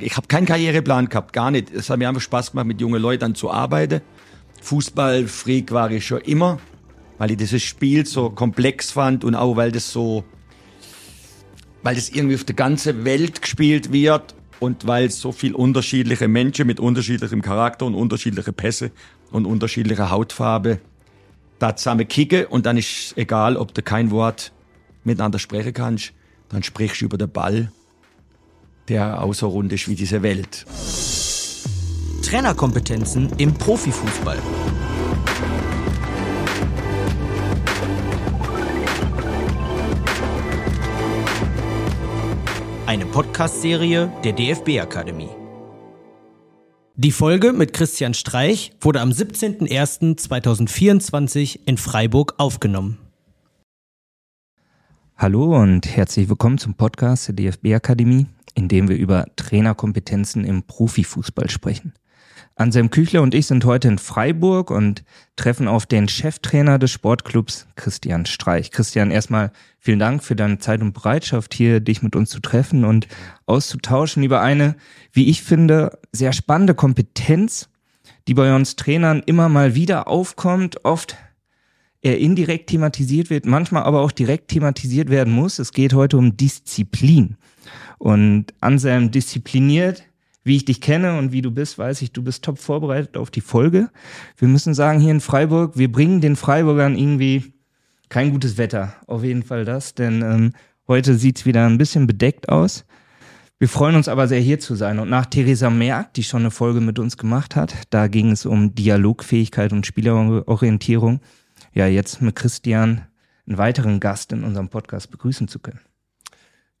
Ich habe keinen Karriereplan gehabt, gar nicht. Es hat mir einfach Spaß gemacht, mit jungen Leuten zu arbeiten. Fußballfreak war ich schon immer, weil ich dieses Spiel so komplex fand und auch weil das so, weil das irgendwie auf der ganzen Welt gespielt wird und weil so viel unterschiedliche Menschen mit unterschiedlichem Charakter und unterschiedliche Pässe und unterschiedlicher Hautfarbe da zusammen kicken und dann ist egal, ob du kein Wort miteinander sprechen kannst, dann sprichst du über den Ball der auch so rund ist wie diese Welt. Trainerkompetenzen im Profifußball. Eine Podcast-Serie der DFB-Akademie. Die Folge mit Christian Streich wurde am 17.01.2024 in Freiburg aufgenommen. Hallo und herzlich willkommen zum Podcast der DFB-Akademie in dem wir über Trainerkompetenzen im Profifußball sprechen. Anselm Küchler und ich sind heute in Freiburg und treffen auf den Cheftrainer des Sportclubs, Christian Streich. Christian, erstmal vielen Dank für deine Zeit und Bereitschaft, hier dich mit uns zu treffen und auszutauschen über eine, wie ich finde, sehr spannende Kompetenz, die bei uns Trainern immer mal wieder aufkommt, oft eher indirekt thematisiert wird, manchmal aber auch direkt thematisiert werden muss. Es geht heute um Disziplin. Und Anselm diszipliniert, wie ich dich kenne und wie du bist, weiß ich, du bist top vorbereitet auf die Folge. Wir müssen sagen, hier in Freiburg, wir bringen den Freiburgern irgendwie kein gutes Wetter. Auf jeden Fall das, denn ähm, heute sieht's wieder ein bisschen bedeckt aus. Wir freuen uns aber sehr, hier zu sein. Und nach Theresa Merck, die schon eine Folge mit uns gemacht hat, da ging es um Dialogfähigkeit und Spielerorientierung. Ja, jetzt mit Christian einen weiteren Gast in unserem Podcast begrüßen zu können.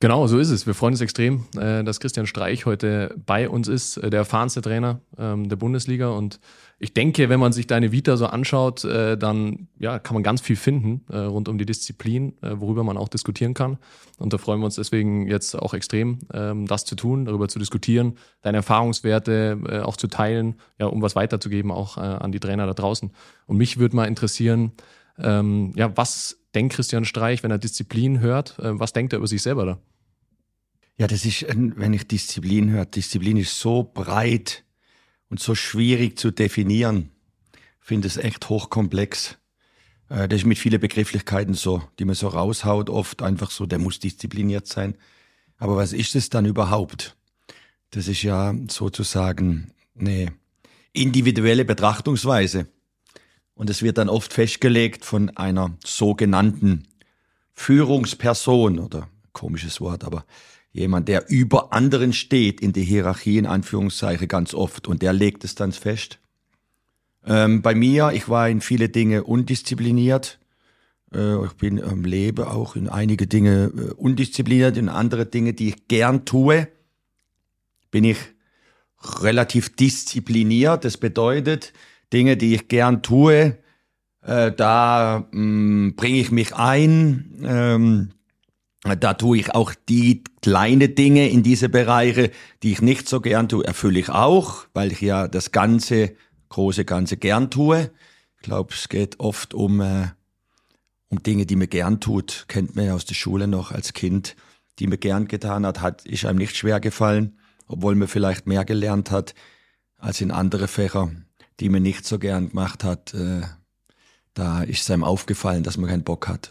Genau, so ist es. Wir freuen uns extrem, äh, dass Christian Streich heute bei uns ist, äh, der erfahrenste Trainer ähm, der Bundesliga. Und ich denke, wenn man sich deine Vita so anschaut, äh, dann ja, kann man ganz viel finden rund um die Disziplin, worüber man auch diskutieren kann. Und da freuen wir uns deswegen jetzt auch extrem, ähm, das zu tun, darüber zu diskutieren, deine Erfahrungswerte auch zu teilen, ja, um was weiterzugeben auch an die Trainer da draußen. Und mich würde mal interessieren, ähm, ja, was denkt Christian Streich, wenn er Disziplin hört? was denkt er über sich selber da? Ja, das ist, wenn ich Disziplin höre, Disziplin ist so breit und so schwierig zu definieren. Ich finde es echt hochkomplex. Äh, das ist mit vielen Begrifflichkeiten so, die man so raushaut, oft einfach so, der muss diszipliniert sein. Aber was ist es dann überhaupt? Das ist ja sozusagen eine individuelle Betrachtungsweise. Und es wird dann oft festgelegt von einer sogenannten Führungsperson oder komisches Wort, aber jemand, der über anderen steht in der Hierarchie, in Anführungszeichen ganz oft, und der legt es dann fest. Ähm, bei mir, ich war in viele Dinge undiszipliniert. Äh, ich bin im Leben auch in einige Dinge äh, undiszipliniert, in andere Dinge, die ich gern tue, bin ich relativ diszipliniert. Das bedeutet, Dinge, die ich gern tue, äh, da mm, bringe ich mich ein. Ähm, da tue ich auch die kleine Dinge in diese Bereiche, die ich nicht so gern tue, erfülle ich auch, weil ich ja das ganze, große Ganze gern tue. Ich glaube, es geht oft um, äh, um Dinge, die man gern tut. Kennt man ja aus der Schule noch als Kind, die man gern getan hat, hat ist einem nicht schwer gefallen, obwohl man vielleicht mehr gelernt hat als in andere Fächer, die man nicht so gern gemacht hat. Äh, da ist es einem aufgefallen, dass man keinen Bock hat.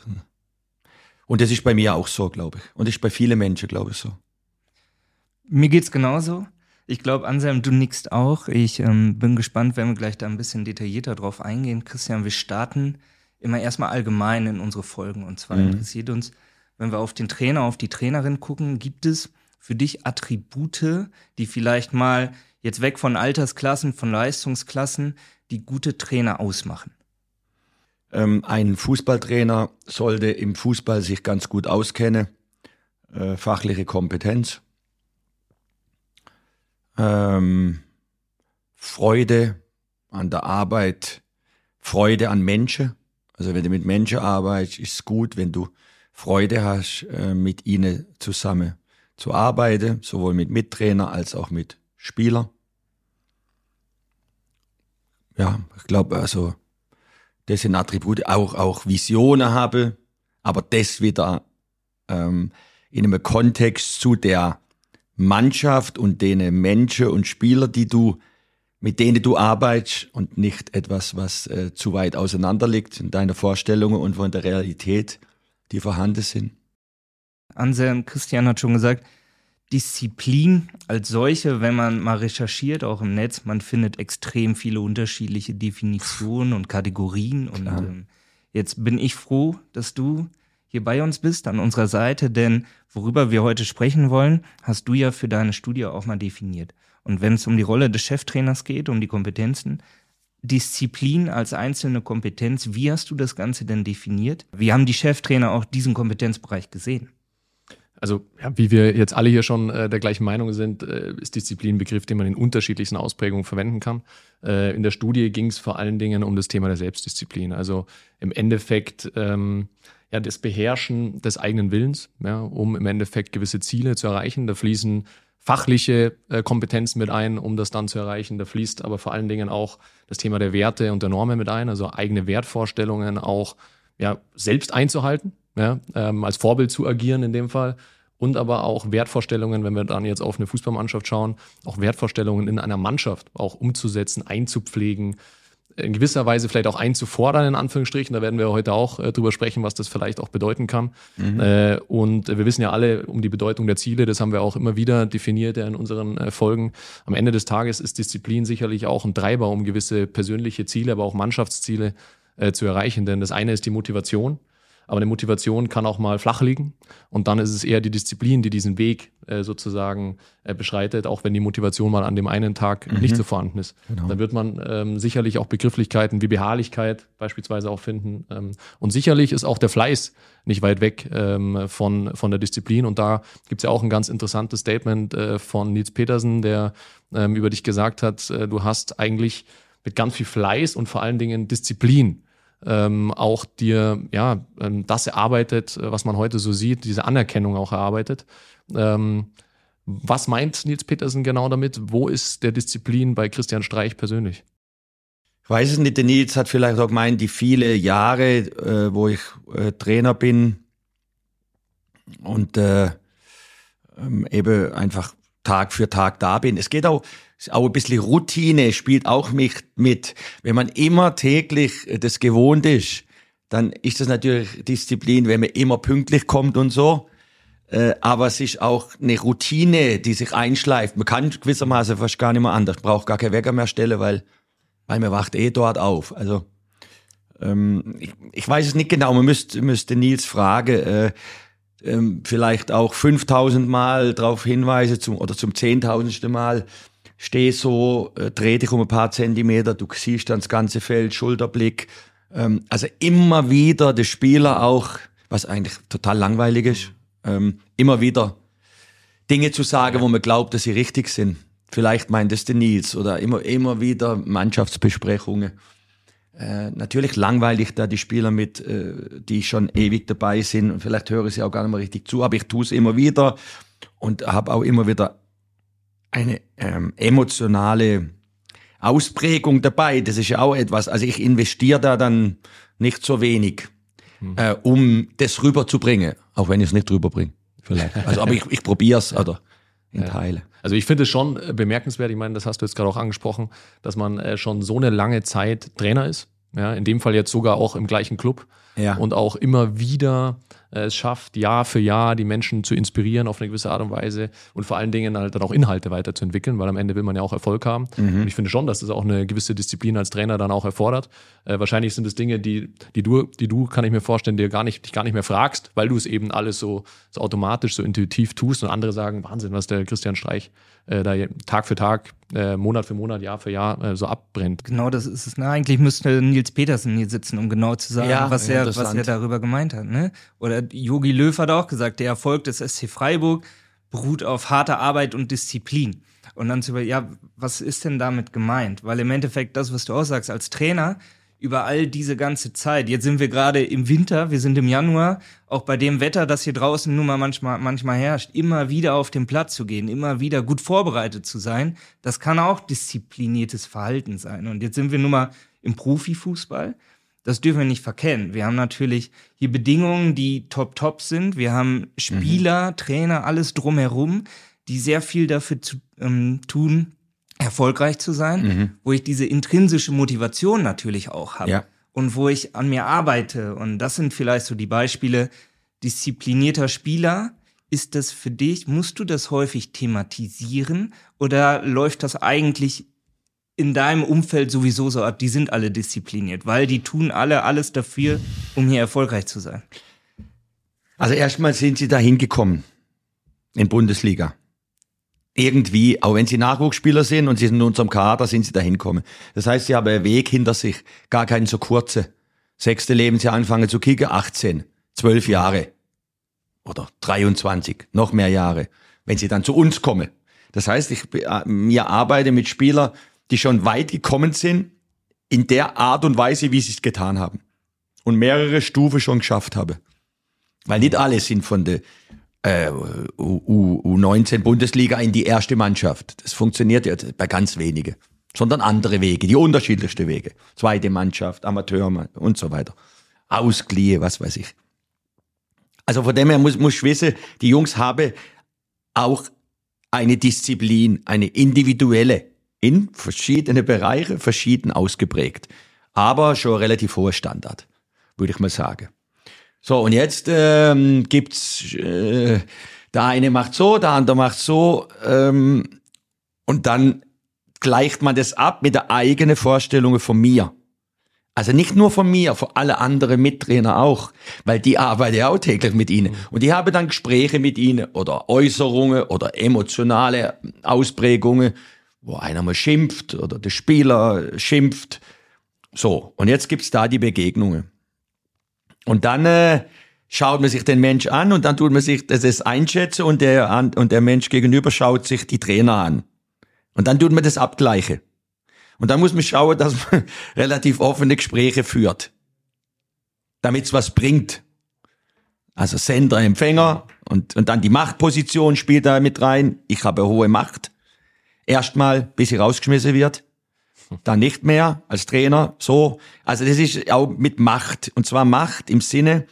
Und das ist bei mir auch so, glaube ich. Und das ist bei vielen Menschen, glaube ich, so. Mir geht's genauso. Ich glaube, Anselm, du nickst auch. Ich ähm, bin gespannt, wenn wir gleich da ein bisschen detaillierter drauf eingehen. Christian, wir starten immer erstmal allgemein in unsere Folgen. Und zwar mhm. interessiert uns, wenn wir auf den Trainer, auf die Trainerin gucken, gibt es für dich Attribute, die vielleicht mal jetzt weg von Altersklassen, von Leistungsklassen, die gute Trainer ausmachen? Ähm, ein Fußballtrainer sollte im Fußball sich ganz gut auskennen, äh, fachliche Kompetenz, ähm, Freude an der Arbeit, Freude an Menschen. Also wenn du mit Menschen arbeitest, ist es gut, wenn du Freude hast, äh, mit ihnen zusammen zu arbeiten, sowohl mit Mittrainer als auch mit Spieler. Ja, ich glaube, also das sind Attribute, auch, auch Visionen habe, aber das wieder ähm, in einem Kontext zu der Mannschaft und denen Menschen und Spieler, die du mit denen du arbeitest und nicht etwas, was äh, zu weit auseinander liegt in deiner Vorstellungen und von der Realität, die vorhanden sind. Anselm Christian hat schon gesagt, Disziplin als solche, wenn man mal recherchiert, auch im Netz, man findet extrem viele unterschiedliche Definitionen und Kategorien. Und ähm, jetzt bin ich froh, dass du hier bei uns bist, an unserer Seite, denn worüber wir heute sprechen wollen, hast du ja für deine Studie auch mal definiert. Und wenn es um die Rolle des Cheftrainers geht, um die Kompetenzen, Disziplin als einzelne Kompetenz, wie hast du das Ganze denn definiert? Wie haben die Cheftrainer auch diesen Kompetenzbereich gesehen? Also, ja, wie wir jetzt alle hier schon äh, der gleichen Meinung sind, äh, ist Disziplin ein Begriff, den man in unterschiedlichsten Ausprägungen verwenden kann. Äh, in der Studie ging es vor allen Dingen um das Thema der Selbstdisziplin. Also im Endeffekt ähm, ja das Beherrschen des eigenen Willens, ja, um im Endeffekt gewisse Ziele zu erreichen. Da fließen fachliche äh, Kompetenzen mit ein, um das dann zu erreichen. Da fließt aber vor allen Dingen auch das Thema der Werte und der Normen mit ein, also eigene Wertvorstellungen auch ja, selbst einzuhalten ja, ähm, als Vorbild zu agieren in dem Fall. Und aber auch Wertvorstellungen, wenn wir dann jetzt auf eine Fußballmannschaft schauen, auch Wertvorstellungen in einer Mannschaft auch umzusetzen, einzupflegen, in gewisser Weise vielleicht auch einzufordern, in Anführungsstrichen. Da werden wir heute auch äh, drüber sprechen, was das vielleicht auch bedeuten kann. Mhm. Äh, und wir wissen ja alle um die Bedeutung der Ziele, das haben wir auch immer wieder definiert ja, in unseren äh, Folgen. Am Ende des Tages ist Disziplin sicherlich auch ein Treiber, um gewisse persönliche Ziele, aber auch Mannschaftsziele äh, zu erreichen. Denn das eine ist die Motivation. Aber eine Motivation kann auch mal flach liegen. Und dann ist es eher die Disziplin, die diesen Weg äh, sozusagen äh, beschreitet, auch wenn die Motivation mal an dem einen Tag mhm. nicht so vorhanden ist. Genau. Dann wird man ähm, sicherlich auch Begrifflichkeiten wie Beharrlichkeit beispielsweise auch finden. Ähm, und sicherlich ist auch der Fleiß nicht weit weg ähm, von, von der Disziplin. Und da gibt es ja auch ein ganz interessantes Statement äh, von Nils Petersen, der ähm, über dich gesagt hat, äh, du hast eigentlich mit ganz viel Fleiß und vor allen Dingen Disziplin ähm, auch dir ja ähm, das erarbeitet, äh, was man heute so sieht, diese Anerkennung auch erarbeitet. Ähm, was meint Nils Petersen genau damit? Wo ist der Disziplin bei Christian Streich persönlich? Ich weiß es nicht, der Nils hat vielleicht auch gemeint, die viele Jahre, äh, wo ich äh, Trainer bin und äh, ähm, eben einfach Tag für Tag da bin. Es geht auch, auch ein bisschen Routine spielt auch mit, mit. Wenn man immer täglich das gewohnt ist, dann ist das natürlich Disziplin, wenn man immer pünktlich kommt und so. Äh, aber es ist auch eine Routine, die sich einschleift. Man kann gewissermaßen fast gar nicht mehr anders. Braucht gar kein Wecker mehr stellen, weil, weil man wacht eh dort auf. Also, ähm, ich, ich weiß es nicht genau. Man müsste, müsste Nils fragen. Äh, ähm, vielleicht auch 5000 Mal darauf hinweisen zum, oder zum zehntausendsten Mal steh so, äh, dreh dich um ein paar Zentimeter, du siehst dann das ganze Feld, Schulterblick. Ähm, also immer wieder der Spieler auch, was eigentlich total langweilig ist, ähm, immer wieder Dinge zu sagen, wo man glaubt, dass sie richtig sind. Vielleicht meint es der Nils oder immer, immer wieder Mannschaftsbesprechungen. Äh, natürlich langweilig da die Spieler mit, äh, die schon ewig dabei sind und vielleicht höre ich sie auch gar nicht mehr richtig zu, aber ich tue es immer wieder und habe auch immer wieder eine ähm, emotionale Ausprägung dabei. Das ist ja auch etwas. Also ich investiere da dann nicht so wenig, hm. äh, um das rüberzubringen, auch wenn ich es nicht rüberbringe. Vielleicht. Also, aber ich, ich probiere es oder in ja. Teile. Also ich finde es schon äh, bemerkenswert, ich meine, das hast du jetzt gerade auch angesprochen, dass man äh, schon so eine lange Zeit Trainer ist. Ja, in dem Fall jetzt sogar auch im gleichen Club. Ja. Und auch immer wieder es schafft, Jahr für Jahr die Menschen zu inspirieren auf eine gewisse Art und Weise und vor allen Dingen halt dann auch Inhalte weiterzuentwickeln, weil am Ende will man ja auch Erfolg haben. Mhm. Und ich finde schon, dass das auch eine gewisse Disziplin als Trainer dann auch erfordert. Äh, wahrscheinlich sind es Dinge, die, die du, die du, kann ich mir vorstellen, dir gar nicht, dich gar nicht mehr fragst, weil du es eben alles so, so automatisch, so intuitiv tust und andere sagen, Wahnsinn, was der Christian Streich äh, da Tag für Tag, äh, Monat für Monat, Jahr für Jahr äh, so abbrennt. Genau, das ist es. Ne? Eigentlich müsste Nils Petersen hier sitzen, um genau zu sagen, ja, was, er, was er darüber gemeint hat. Ne? Oder Yogi Löw hat auch gesagt, der Erfolg des SC Freiburg beruht auf harter Arbeit und Disziplin. Und dann zu über, ja, was ist denn damit gemeint? Weil im Endeffekt das, was du aussagst, als Trainer über all diese ganze Zeit. Jetzt sind wir gerade im Winter, wir sind im Januar, auch bei dem Wetter, das hier draußen nun mal manchmal, manchmal herrscht, immer wieder auf den Platz zu gehen, immer wieder gut vorbereitet zu sein, das kann auch diszipliniertes Verhalten sein. Und jetzt sind wir nun mal im Profifußball. Das dürfen wir nicht verkennen. Wir haben natürlich hier Bedingungen, die top, top sind. Wir haben Spieler, mhm. Trainer, alles drumherum die sehr viel dafür zu, ähm, tun, erfolgreich zu sein, mhm. wo ich diese intrinsische Motivation natürlich auch habe. Ja. Und wo ich an mir arbeite. Und das sind vielleicht so die Beispiele disziplinierter Spieler. Ist das für dich, musst du das häufig thematisieren oder läuft das eigentlich in deinem Umfeld sowieso so ab, die sind alle diszipliniert, weil die tun alle alles dafür, um hier erfolgreich zu sein? Also erstmal sind sie dahin gekommen in Bundesliga. Irgendwie, auch wenn sie Nachwuchsspieler sind und sie sind in unserem Kader, sind sie dahin gekommen. Das heißt, sie haben einen Weg hinter sich, gar keinen so kurze. Sechste Lebensjahr anfangen zu kicken, 18, 12 Jahre oder 23, noch mehr Jahre, wenn sie dann zu uns kommen. Das heißt, ich äh, mir arbeite mit Spielern, die schon weit gekommen sind, in der Art und Weise, wie sie es getan haben. Und mehrere Stufen schon geschafft haben. Weil nicht alle sind von der äh, U, U19 Bundesliga in die erste Mannschaft. Das funktioniert ja bei ganz wenigen. Sondern andere Wege, die unterschiedlichste Wege. Zweite Mannschaft, Amateur und so weiter. Ausgleiche, was weiß ich. Also von dem her muss, muss ich wissen, die Jungs haben auch eine Disziplin, eine individuelle, in verschiedene Bereiche, verschieden ausgeprägt. Aber schon relativ hoher Standard, würde ich mal sagen. So, und jetzt ähm, gibt's äh, der eine macht so, der andere macht so, ähm, und dann gleicht man das ab mit der eigenen Vorstellung von mir. Also nicht nur von mir, von alle anderen Mittrainer auch, weil die arbeiten ja auch täglich mit ihnen. Und ich habe dann Gespräche mit ihnen oder Äußerungen oder emotionale Ausprägungen, wo einer mal schimpft oder der Spieler schimpft. So, und jetzt gibt's da die Begegnungen. Und dann äh, schaut man sich den Mensch an und dann tut man sich das einschätzen und der, und der Mensch gegenüber schaut sich die Trainer an. Und dann tut man das abgleichen. Und dann muss man schauen, dass man relativ offene Gespräche führt. Damit es was bringt. Also Sender, Empfänger und, und dann die Machtposition spielt da mit rein. Ich habe hohe Macht. Erstmal, bis sie rausgeschmissen wird dann nicht mehr als Trainer. So, also das ist auch mit Macht und zwar Macht im Sinne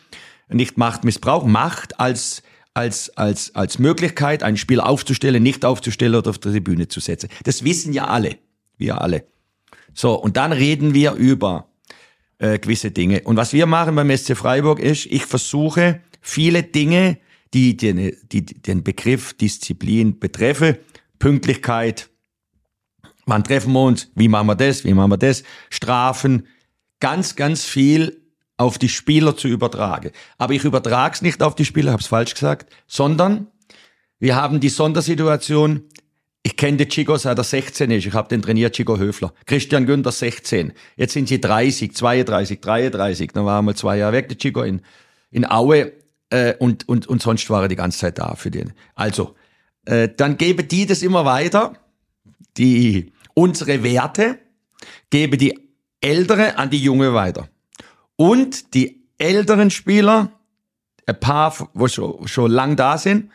nicht Machtmissbrauch, Macht als als als als Möglichkeit, ein Spiel aufzustellen, nicht aufzustellen oder auf der Tribüne zu setzen. Das wissen ja alle, wir alle. So und dann reden wir über äh, gewisse Dinge. Und was wir machen beim SC Freiburg ist, ich versuche viele Dinge, die den, die den Begriff Disziplin betreffen, Pünktlichkeit, Wann treffen wir uns? Wie machen wir das? Wie machen wir das? Strafen. Ganz, ganz viel auf die Spieler zu übertragen. Aber ich übertrage es nicht auf die Spieler, habe es falsch gesagt, sondern wir haben die Sondersituation, ich kenne den Chico seit er 16 ist, ich habe den trainiert, Chico Höfler. Christian Günther 16. Jetzt sind sie 30, 32, 33. Dann waren wir zwei Jahre weg, der Chico in, in Aue äh, und, und, und sonst war er die ganze Zeit da für den. Also, äh, dann geben die das immer weiter, die unsere Werte, gebe die Ältere an die Junge weiter. Und die älteren Spieler, ein paar, wo schon, schon lang da sind,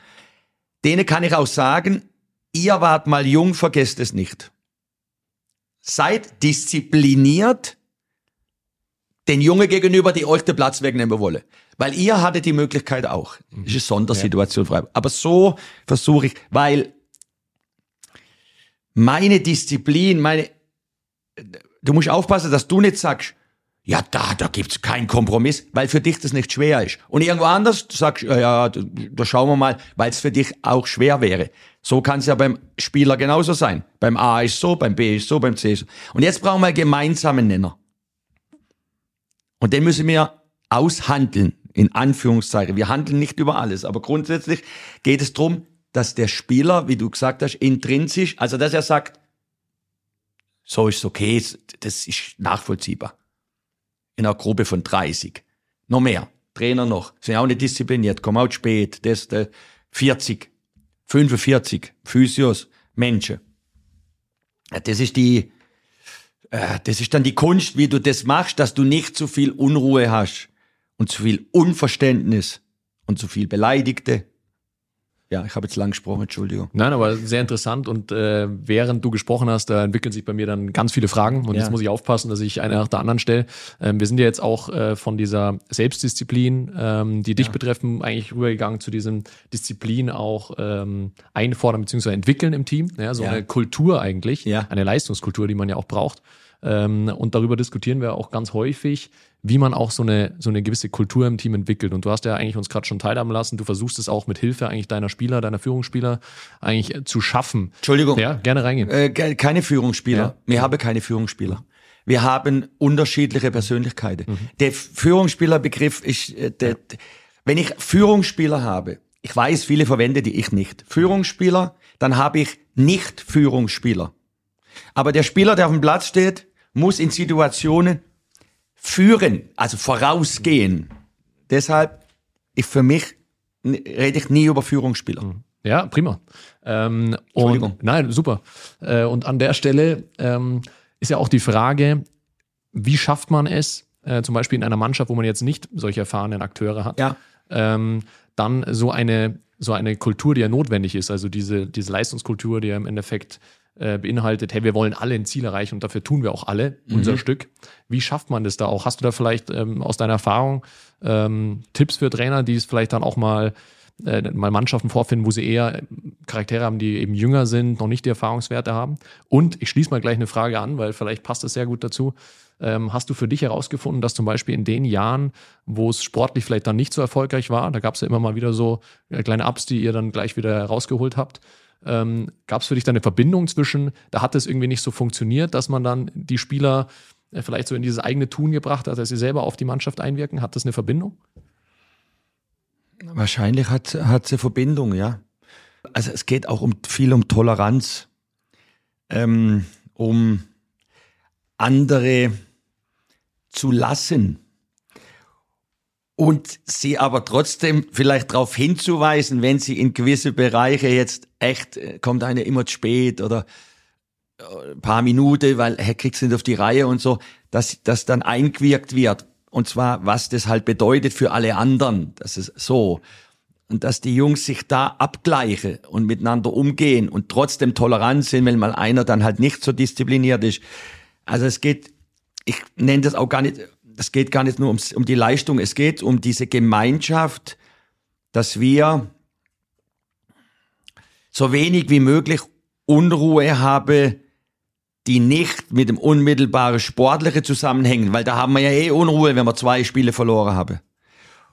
denen kann ich auch sagen, ihr wart mal jung, vergesst es nicht. Seid diszipliniert den Jungen gegenüber, die euch den Platz wegnehmen wollen. Weil ihr hattet die Möglichkeit auch. Das ist eine Sondersituation. Ja. Aber so versuche ich, weil meine Disziplin, meine, du musst aufpassen, dass du nicht sagst, ja, da, da gibt's keinen Kompromiss, weil für dich das nicht schwer ist. Und irgendwo anders du sagst, ja, ja da, da schauen wir mal, weil es für dich auch schwer wäre. So kann es ja beim Spieler genauso sein. Beim A ist so, beim B ist so, beim C ist so. Und jetzt brauchen wir einen gemeinsamen Nenner. Und den müssen wir aushandeln, in Anführungszeichen. Wir handeln nicht über alles, aber grundsätzlich geht es darum, dass der Spieler, wie du gesagt hast, intrinsisch, also dass er sagt, so ist okay, das ist nachvollziehbar. In einer Gruppe von 30. Noch mehr. Trainer noch. Sind auch nicht diszipliniert, kommen auch spät. Das, das 40, 45 Physios, Menschen. Das ist die, äh, das ist dann die Kunst, wie du das machst, dass du nicht zu viel Unruhe hast und zu viel Unverständnis und zu viel Beleidigte ja, ich habe jetzt lang gesprochen, Entschuldigung. Nein, aber sehr interessant und äh, während du gesprochen hast, da entwickeln sich bei mir dann ganz viele Fragen und Ja. jetzt muss ich aufpassen, dass ich eine nach der anderen stelle. Ähm, wir sind ja jetzt auch äh, von dieser Selbstdisziplin, ähm, die dich betreffen, eigentlich rübergegangen zu diesem Disziplin auch ähm, einfordern bzw. entwickeln im Team. Ja, so Ja. eine Kultur eigentlich, Ja. eine Leistungskultur, die man ja auch braucht. Ähm, und darüber diskutieren wir auch ganz häufig, wie man auch so eine, so eine gewisse Kultur im Team entwickelt. Und du hast ja eigentlich uns gerade schon teilhaben lassen. Du versuchst es auch mit Hilfe eigentlich deiner Spieler, deiner Führungsspieler eigentlich äh, zu schaffen. Entschuldigung. Ja, gerne reingehen. Äh, keine Führungsspieler. Ja. Wir haben keine Führungsspieler. Wir haben unterschiedliche Persönlichkeiten. Der Führungsspielerbegriff ist, äh, der, wenn ich Führungsspieler habe, ich weiß, viele verwende die ich nicht. Führungsspieler, dann habe ich nicht Führungsspieler. Aber der Spieler, der auf dem Platz steht, muss in Situationen führen, also vorausgehen. Deshalb, ich für mich rede ich nie über Führungsspieler. Ja, prima. Ähm, Entschuldigung. und, nein, super. Äh, und an der Stelle ähm, ist ja auch die Frage, wie schafft man es, äh, zum Beispiel in einer Mannschaft, wo man jetzt nicht solche erfahrenen Akteure hat, Ja. ähm, dann so eine, so eine Kultur, die ja notwendig ist, also diese, diese Leistungskultur, die ja im Endeffekt äh, beinhaltet, hey, wir wollen alle ein Ziel erreichen und dafür tun wir auch alle unser Stück. Wie schafft man das da auch? Hast du da vielleicht ähm, aus deiner Erfahrung ähm, Tipps für Trainer, die es vielleicht dann auch mal äh, mal Mannschaften vorfinden, wo sie eher Charaktere haben, die eben jünger sind, noch nicht die Erfahrungswerte haben. Und ich schließe mal gleich eine Frage an, weil vielleicht passt es sehr gut dazu. Ähm, hast du für dich herausgefunden, dass zum Beispiel in den Jahren, wo es sportlich vielleicht dann nicht so erfolgreich war, da gab es ja immer mal wieder so äh, kleine Ups, die ihr dann gleich wieder rausgeholt habt, ähm, gab es für dich da eine Verbindung zwischen, da hat es irgendwie nicht so funktioniert, dass man dann die Spieler äh, vielleicht so in dieses eigene Tun gebracht hat, dass sie selber auf die Mannschaft einwirken? Hat das eine Verbindung? Wahrscheinlich hat hat sie Verbindung, ja. Also es geht auch um viel um Toleranz, ähm, um andere zu lassen und sie aber trotzdem vielleicht darauf hinzuweisen, wenn sie in gewisse Bereiche jetzt echt äh, kommt eine immer zu spät oder äh, ein paar Minuten, weil er kriegt's nicht auf die Reihe und so, dass das dann eingewirkt wird. Und zwar, was das halt bedeutet für alle anderen. Das ist so. Und dass die Jungs sich da abgleichen und miteinander umgehen und trotzdem tolerant sind, wenn mal einer dann halt nicht so diszipliniert ist. Also es geht, ich nenne das auch gar nicht, es geht gar nicht nur ums, um die Leistung, es geht um diese Gemeinschaft, dass wir so wenig wie möglich Unruhe haben, die nicht mit dem unmittelbaren Sportlichen zusammenhängen, weil da haben wir ja eh Unruhe, wenn wir zwei Spiele verloren haben.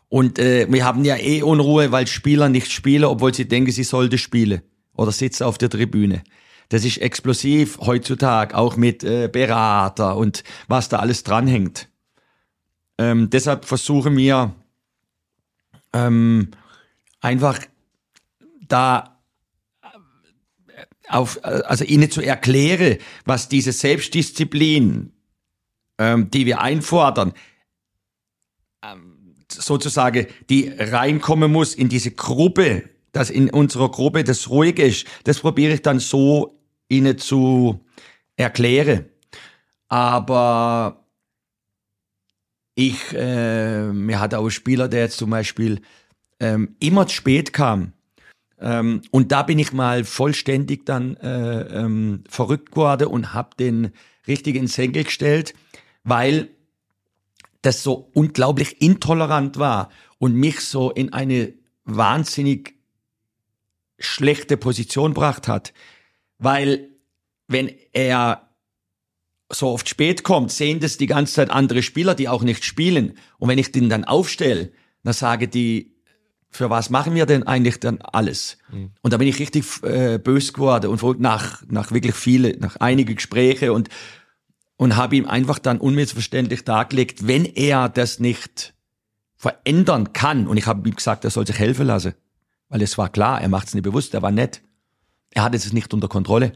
Und äh, wir haben ja eh Unruhe, weil Spieler nicht spielen, obwohl sie denken, sie sollten spielen oder sitzen auf der Tribüne. Das ist explosiv heutzutage, auch mit äh, Berater und was da alles dranhängt. Ähm, deshalb versuchen wir ähm, einfach da auf, also ihnen zu erklären, was diese Selbstdisziplin, ähm, die wir einfordern, ähm, sozusagen, die reinkommen muss in diese Gruppe, dass in unserer Gruppe das ruhig ist, das probiere ich dann so ihnen zu erklären. Aber ich, äh, mir hat auch ein Spieler, der jetzt zum Beispiel ähm, immer zu spät kam. Ähm, und da bin ich mal vollständig dann äh, ähm, verrückt geworden und habe den richtig ins Senkel gestellt, weil das so unglaublich intolerant war und mich so in eine wahnsinnig schlechte Position gebracht hat. Weil wenn er so oft spät kommt, sehen das die ganze Zeit andere Spieler, die auch nicht spielen. Und wenn ich den dann aufstelle, dann sage die, für was machen wir denn eigentlich dann alles? Und da bin ich richtig äh, bös geworden und nach, nach wirklich viele, nach einige Gespräche und, und habe ihm einfach dann unmissverständlich dargelegt, wenn er das nicht verändern kann, und ich habe ihm gesagt, er soll sich helfen lassen, weil es war klar, er macht es nicht bewusst, er war nett. Er hat es nicht unter Kontrolle.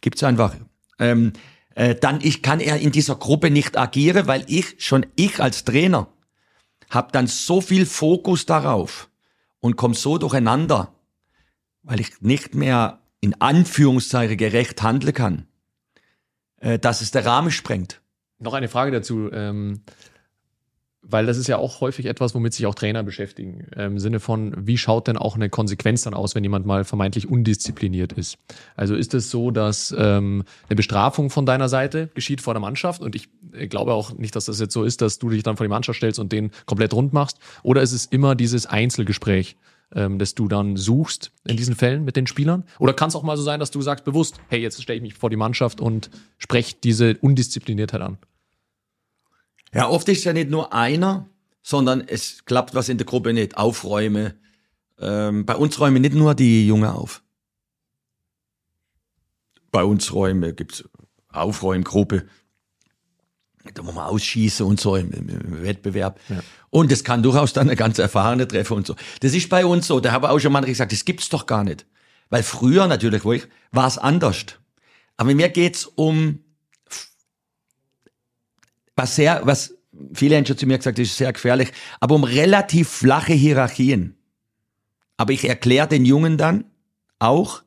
Gibt's einfach. Ähm, äh, dann ich, kann er in dieser Gruppe nicht agieren, weil ich, schon ich als Trainer, habe dann so viel Fokus darauf und komme so durcheinander, weil ich nicht mehr in Anführungszeichen gerecht handeln kann, äh, dass es der Rahmen sprengt. Noch eine Frage dazu. Ähm, weil das ist ja auch häufig etwas, womit sich auch Trainer beschäftigen. Im Sinne von, wie schaut denn auch eine Konsequenz dann aus, wenn jemand mal vermeintlich undiszipliniert ist? Also ist es so, dass ähm, eine Bestrafung von deiner Seite geschieht vor der Mannschaft? Und ich äh, glaube auch nicht, dass das jetzt so ist, dass du dich dann vor die Mannschaft stellst und den komplett rund machst. Oder ist es immer dieses Einzelgespräch, ähm, das du dann suchst in diesen Fällen mit den Spielern? Oder kann es auch mal so sein, dass du sagst bewusst, hey, jetzt stelle ich mich vor die Mannschaft und spreche diese Undiszipliniertheit an? Ja, oft ist ja nicht nur einer, sondern es klappt was in der Gruppe nicht. Aufräume. Ähm, bei uns räumen nicht nur die Jungen auf. Bei uns Räume gibt's Aufräumgruppe. Da muss man ausschießen und so im, im, Wettbewerb. Ja. Und das kann durchaus dann eine ganz erfahrene Treffer und so. Das ist bei uns so. Da habe auch schon mal gesagt, das gibt's doch gar nicht. Weil früher natürlich, wo ich, war es anders. Aber mir geht's um was sehr, was viele haben schon zu mir gesagt, ist sehr gefährlich, aber um relativ flache Hierarchien. Aber ich erkläre den Jungen dann auch,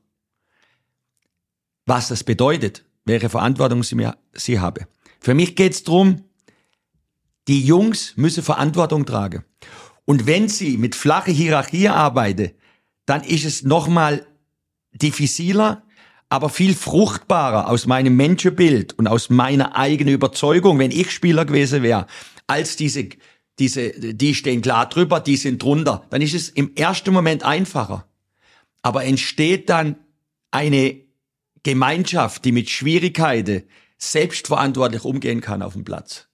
was das bedeutet, welche Verantwortung sie, mir, sie habe. Für mich geht es darum, die Jungs müssen Verantwortung tragen. Und wenn sie mit flacher Hierarchie arbeiten, dann ist es nochmal diffiziler, aber viel fruchtbarer aus meinem Menschenbild und aus meiner eigenen Überzeugung, wenn ich Spieler gewesen wäre, als diese, diese, die stehen klar drüber, die sind drunter. Dann ist es im ersten Moment einfacher. Aber entsteht dann eine Gemeinschaft, die mit Schwierigkeiten selbstverantwortlich umgehen kann auf dem Platz.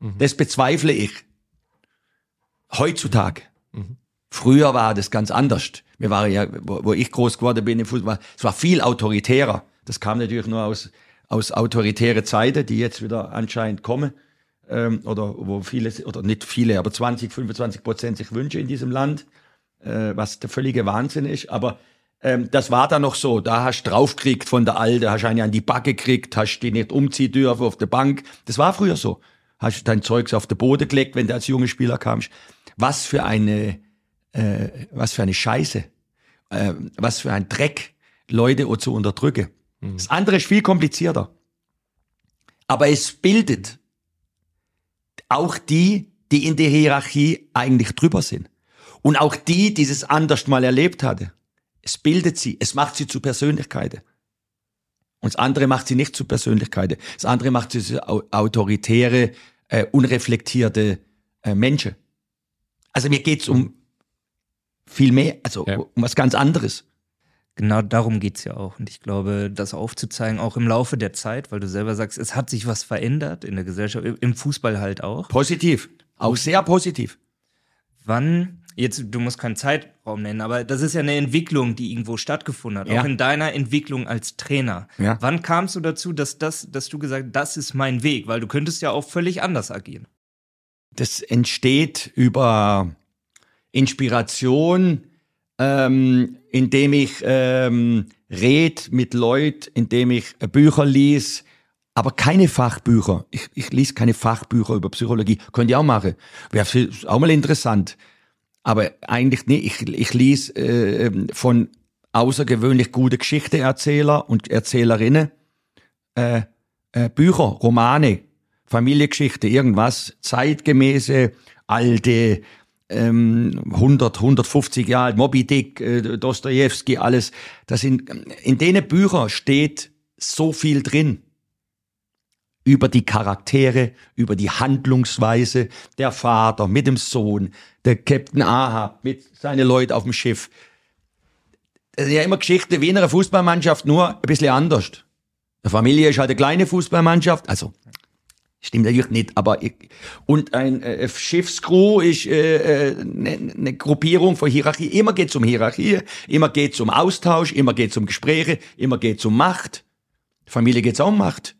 Mhm. Das bezweifle ich. Heutzutage. Mhm. Früher war das ganz anders. Wir waren ja, wo, wo ich groß geworden bin im Fußball, es war viel autoritärer. Das kam natürlich nur aus, aus autoritäre Zeiten, die jetzt wieder anscheinend kommen. Ähm, oder wo viele, oder nicht viele, aber 20, 25 Prozent sich wünschen in diesem Land, äh, was der völlige Wahnsinn ist. Aber ähm, das war da noch so. Da hast du draufgekriegt von der Alte, hast eine an die Backe gekriegt, hast die nicht umziehen dürfen auf der Bank. Das war früher so. Hast dein Zeugs auf den Boden gelegt, wenn du als junge Spieler kamst. Was für eine äh, was für eine Scheiße, äh, was für ein Dreck, Leute zu unterdrücken. Mhm. Das andere ist viel komplizierter. Aber es bildet auch die, die in der Hierarchie eigentlich drüber sind. Und auch die, die es anders mal erlebt hatte. Es bildet sie, es macht sie zu Persönlichkeiten. Und das andere macht sie nicht zu Persönlichkeiten. Das andere macht sie zu autoritäre, äh, unreflektierte äh, Menschen. Also mir geht's um viel mehr, also ja. um was ganz anderes. Genau darum geht's ja auch. Und ich glaube, das aufzuzeigen, auch im Laufe der Zeit, weil du selber sagst, es hat sich was verändert in der Gesellschaft, im Fußball halt auch. Positiv. Auch sehr positiv. Wann, jetzt, du musst keinen Zeitraum nennen, aber das ist ja eine Entwicklung, die irgendwo stattgefunden hat. Ja. Auch in deiner Entwicklung als Trainer. Ja. Wann kamst du dazu, dass das, dass du gesagt hast, das ist mein Weg? Weil du könntest ja auch völlig anders agieren. Das entsteht über Inspiration, ähm, indem ich ähm, red mit Leuten, indem ich Bücher lies, aber keine Fachbücher. Ich, ich lese keine Fachbücher über Psychologie. Könnt ihr auch machen. Wäre auch mal interessant. Aber eigentlich nicht. Ich, ich lese äh, von außergewöhnlich gute Geschichteerzähler und Erzählerinnen äh, äh, Bücher, Romane, Familiengeschichte, irgendwas, zeitgemäße, alte, ähm, 100, 150 Jahre alt, Moby Dick, äh, Dostoevsky, alles. Das sind, in denen Büchern steht so viel drin. Über die Charaktere, über die Handlungsweise, der Vater mit dem Sohn, der Captain Ahab mit seinen Leuten auf dem Schiff. Das sind ja immer Geschichten wie in einer Fußballmannschaft, nur ein bisschen anders. Eine Familie ist halt eine kleine Fußballmannschaft, also Stimmt natürlich nicht, aber ich, und ein äh, Schiffscrew ist eine äh, äh, ne, Gruppierung von Hierarchie. Immer geht's um Hierarchie, immer geht's um Austausch, immer geht's um Gespräche, immer geht's um Macht. Familie geht's auch um Macht.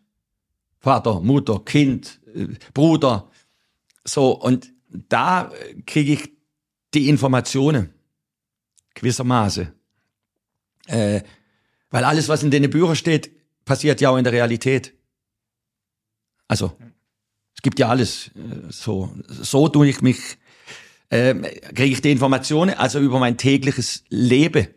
Vater, Mutter, Kind, äh, Bruder. So, und da kriege ich die Informationen gewissermaßen. Äh, weil alles, was in den Büchern steht, passiert ja auch in der Realität. Also, gibt ja alles. Äh, so, so tue ich mich, äh, kriege ich die Informationen, also über mein tägliches Leben,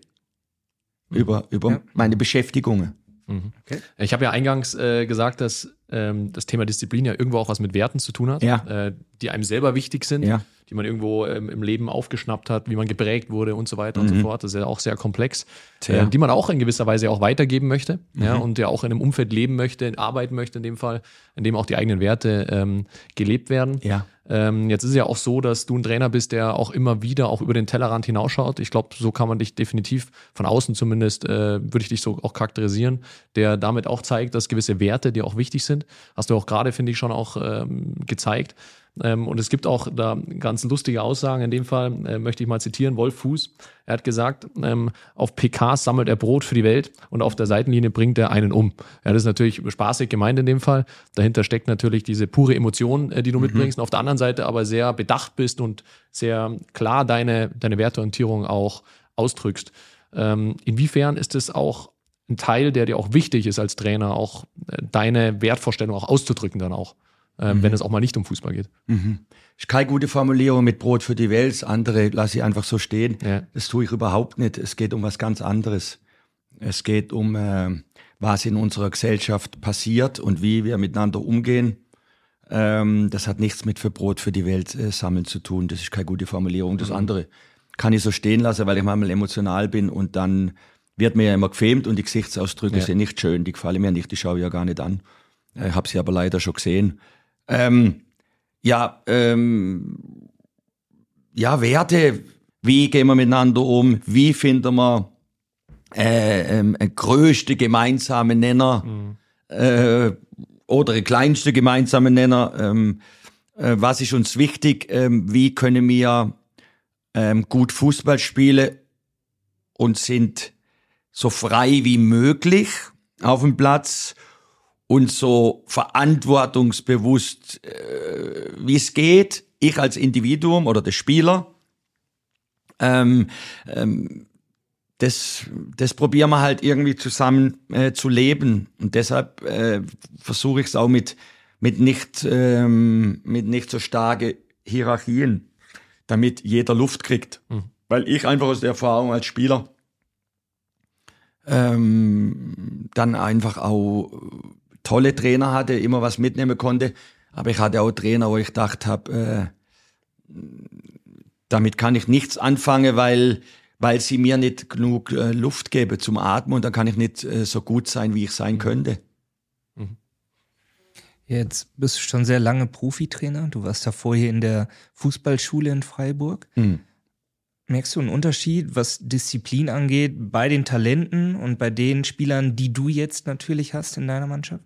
über, über ja. meine Beschäftigungen. Mhm. Okay. Ich habe ja eingangs äh, gesagt, dass ähm, das Thema Disziplin ja irgendwo auch was mit Werten zu tun hat, Ja. äh, die einem selber wichtig sind, Ja. Die man irgendwo ähm, im Leben aufgeschnappt hat, wie man geprägt wurde und so weiter und so fort. Das ist ja auch sehr komplex. Äh, die man auch in gewisser Weise auch weitergeben möchte ja, und ja auch in einem Umfeld leben möchte, arbeiten möchte in dem Fall, in dem auch die eigenen Werte ähm, gelebt werden. Ja. Ähm, jetzt ist es ja auch so, dass du ein Trainer bist, der auch immer wieder auch über den Tellerrand hinausschaut. Ich glaube, so kann man dich definitiv von außen zumindest, äh, würde ich dich so auch charakterisieren, der damit auch zeigt, dass gewisse Werte dir auch wichtig sind. Hast du auch gerade, finde ich, schon auch ähm, gezeigt. Ähm, und es gibt auch da ganz lustige Aussagen. In dem Fall äh, möchte ich mal zitieren, Wolf Fuß. Er hat gesagt, ähm, auf PKs sammelt er Brot für die Welt und auf der Seitenlinie bringt er einen um. Ja, das ist natürlich spaßig gemeint in dem Fall. Dahinter steckt natürlich diese pure Emotion, äh, die du mitbringst. Und auf der anderen Seite aber sehr bedacht bist und sehr klar deine, deine Werteorientierung auch ausdrückst. Ähm, inwiefern ist es auch ein Teil, der dir auch wichtig ist als Trainer, auch äh, deine Wertvorstellung auch auszudrücken dann auch, ähm, wenn es auch mal nicht um Fußball geht? Ist keine gute Formulierung mit Brot für die Welt. Das andere lasse ich einfach so stehen. Ja. Das tue ich überhaupt nicht. Es geht um was ganz anderes. Es geht um, äh, was in unserer Gesellschaft passiert und wie wir miteinander umgehen. Ähm, das hat nichts mit für Brot für die Welt äh, sammeln zu tun. Das ist keine gute Formulierung. Das andere kann ich so stehen lassen, weil ich manchmal emotional bin und dann wird mir ja immer gefilmt und die Gesichtsausdrücke Ja. sind nicht schön. Die gefallen mir nicht. Die schaue ich ja gar nicht an. Ich habe sie aber leider schon gesehen. Ähm, ja, ähm, ja, Werte, wie gehen wir miteinander um, wie finden wir äh, ähm, einen größte gemeinsame Nenner äh, oder einen kleinste gemeinsame Nenner, ähm, äh, was ist uns wichtig, ähm, wie können wir ähm, gut Fußball spielen und sind so frei wie möglich auf dem Platz und so verantwortungsbewusst, äh, wie es geht, ich als Individuum oder der Spieler. Ähm, ähm, das, das probieren wir halt irgendwie zusammen äh, zu leben. Und deshalb äh, versuche ich es auch mit, mit, nicht, ähm, mit nicht so starke Hierarchien, damit jeder Luft kriegt. Weil ich einfach aus der Erfahrung als Spieler ähm, dann einfach auch tolle Trainer hatte, immer was mitnehmen konnte. Aber ich hatte auch Trainer, wo ich gedacht habe, äh, damit kann ich nichts anfangen, weil, weil sie mir nicht genug äh, Luft geben zum Atmen und dann kann ich nicht äh, so gut sein, wie ich sein könnte. Jetzt bist du schon sehr lange Profitrainer. Du warst davor hier in der Fußballschule in Freiburg. Hm. Merkst du einen Unterschied, was Disziplin angeht, bei den Talenten und bei den Spielern, die du jetzt natürlich hast in deiner Mannschaft?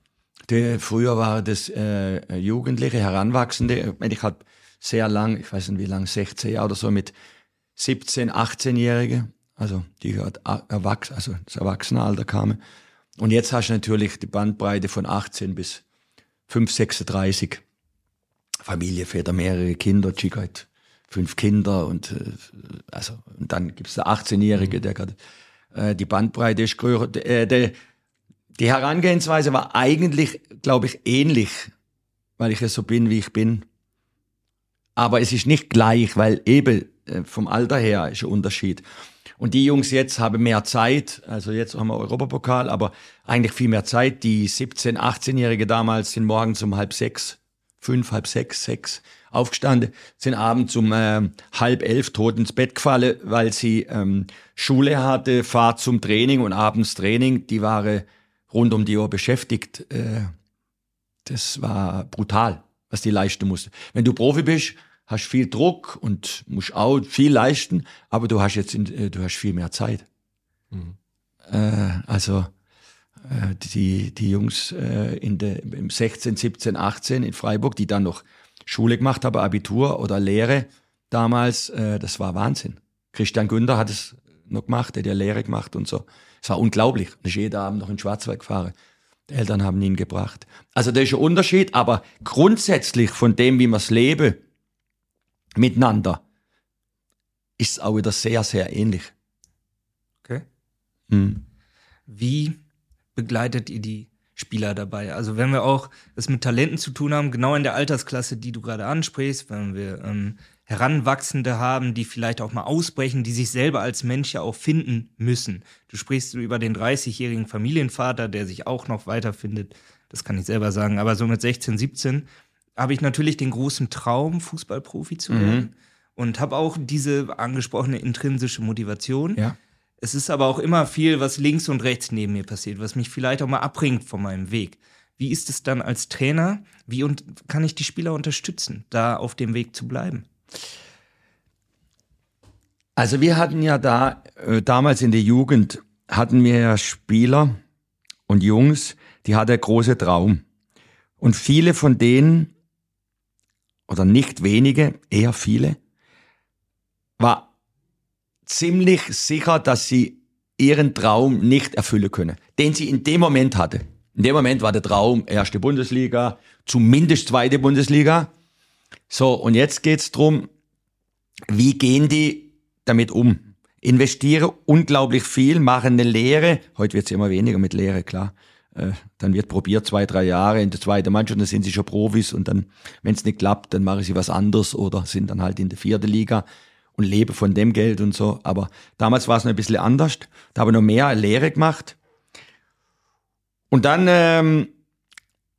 Der, früher war das äh, Jugendliche, Heranwachsende. Ich habe sehr lang, ich weiß nicht wie lang, 16 Jahre oder so mit 17, 18-Jährige, also die erwachsen, also das Erwachsenenalter kamen. Und jetzt hast du natürlich die Bandbreite von 18 bis 5, 36. Familie, Väter, mehrere Kinder, Chico hat fünf Kinder und äh, also und dann gibt's der 18-Jährige, der gerade äh, die Bandbreite ist größer. Äh, der, die Herangehensweise war eigentlich, glaube ich, ähnlich, weil ich ja so bin, wie ich bin. Aber es ist nicht gleich, weil eben äh, vom Alter her ist ein Unterschied. Und die Jungs jetzt haben mehr Zeit, also jetzt haben wir Europapokal, aber eigentlich viel mehr Zeit. Die 17-, 18-Jährige damals sind morgens um halb sechs, fünf, halb sechs, sechs aufgestanden, sind abends um äh, halb elf tot ins Bett gefallen, weil sie ähm, Schule hatte, Fahrt zum Training und abends Training. Die waren rund um die Uhr beschäftigt. Äh, das war brutal, was die leisten mussten. Wenn du Profi bist, hast viel Druck und musst auch viel leisten, aber du hast jetzt äh, du hast viel mehr Zeit. Äh, also äh, die, die Jungs äh, in der, im 16, 17, 18 in Freiburg, die dann noch Schule gemacht haben, Abitur oder Lehre damals, äh, das war Wahnsinn. Christian Günther hat es noch gemacht, der hat ja Lehre gemacht und so. Es war unglaublich. Er ist jeden Abend noch in Schwarzwald gefahren. Die Eltern haben ihn gebracht. Also das ist ein Unterschied, aber grundsätzlich von dem, wie wir es leben, miteinander, ist es auch wieder sehr, sehr ähnlich. Okay. Hm. Wie begleitet ihr die Spieler dabei? Also wenn wir auch es mit Talenten zu tun haben, genau in der Altersklasse, die du gerade ansprichst, wenn wir ähm, Heranwachsende haben, die vielleicht auch mal ausbrechen, die sich selber als Mensch ja auch finden müssen. Du sprichst über den 30-jährigen Familienvater, der sich auch noch weiterfindet. das kann ich selber sagen, aber so mit 16, 17 habe ich natürlich den großen Traum, Fußballprofi zu werden. Mhm. Und habe auch diese angesprochene intrinsische Motivation. Ja. Es ist aber auch immer viel, was links und rechts neben mir passiert, was mich vielleicht auch mal abbringt von meinem Weg. Wie ist es dann als Trainer? Wie und kann ich die Spieler unterstützen, da auf dem Weg zu bleiben? Also wir hatten ja da äh, damals in der Jugend hatten wir ja Spieler und Jungs, die hatten große Traum. Und viele von denen, oder nicht wenige, eher viele, war ziemlich sicher, dass sie ihren Traum nicht erfüllen können, den sie in dem Moment hatte. In dem Moment war der Traum erste Bundesliga, zumindest zweite Bundesliga. So, und jetzt geht's drum, wie gehen die damit um? Investiere unglaublich viel, machen eine Lehre. Heute wird's immer weniger mit Lehre, klar. Äh, dann wird probiert zwei, drei Jahre in der zweiten Mannschaft, dann sind sie schon Profis und dann, wenn es nicht klappt, dann mache sie was anderes oder sind dann halt in der vierten Liga und lebe von dem Geld und so. Aber damals war es noch ein bisschen anders. Da habe ich noch mehr Lehre gemacht. Und dann ähm,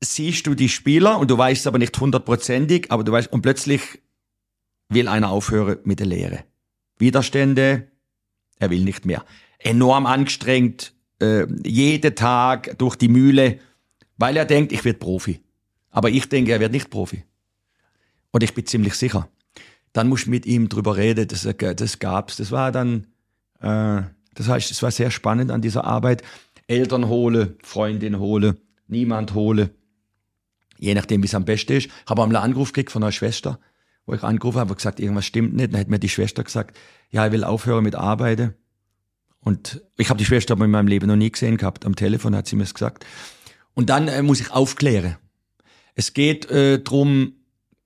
siehst du die Spieler und du weißt aber nicht hundertprozentig, aber du weißt, und plötzlich will einer aufhören mit der Lehre. Widerstände, er will nicht mehr. Enorm angestrengt, äh, jeden Tag durch die Mühle, weil er denkt, ich werde Profi. Aber ich denke, er wird nicht Profi. Und ich bin ziemlich sicher. Dann muss ich mit ihm drüber reden, das, das gab's. Das war dann, äh, das heißt, es war sehr spannend an dieser Arbeit. Eltern hole, Freundin hole, niemand hole. Je nachdem, wie es am besten ist. Habe einmal einen Anruf gekriegt von einer Schwester, wo ich angerufen habe gesagt, irgendwas stimmt nicht. Dann hat mir die Schwester gesagt, ja, ich will aufhören mit Arbeiten. Und ich habe die Schwester aber in meinem Leben noch nie gesehen gehabt. Am Telefon hat sie mir das gesagt. Und dann äh, muss ich aufklären. Es geht äh, drum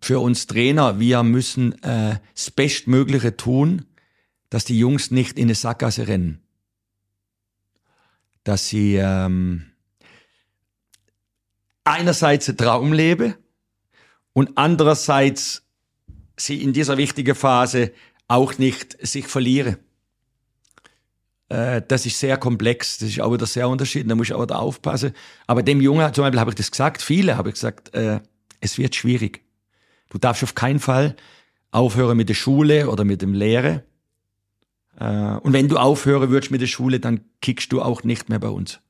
für uns Trainer, wir müssen äh, das Bestmögliche tun, dass die Jungs nicht in eine Sackgasse rennen. Dass sie ähm, einerseits einen Traum leben und andererseits sie in dieser wichtigen Phase auch nicht sich verlieren. Äh, das ist sehr komplex, das ist auch wieder sehr unterschiedlich, da muss ich auch da aufpassen. Aber dem Jungen zum Beispiel habe ich das gesagt, viele habe ich gesagt, äh, es wird schwierig. Du darfst auf keinen Fall aufhören mit der Schule oder mit dem Lehre. Äh, und wenn du aufhören würdest mit der Schule, dann kickst du auch nicht mehr bei uns.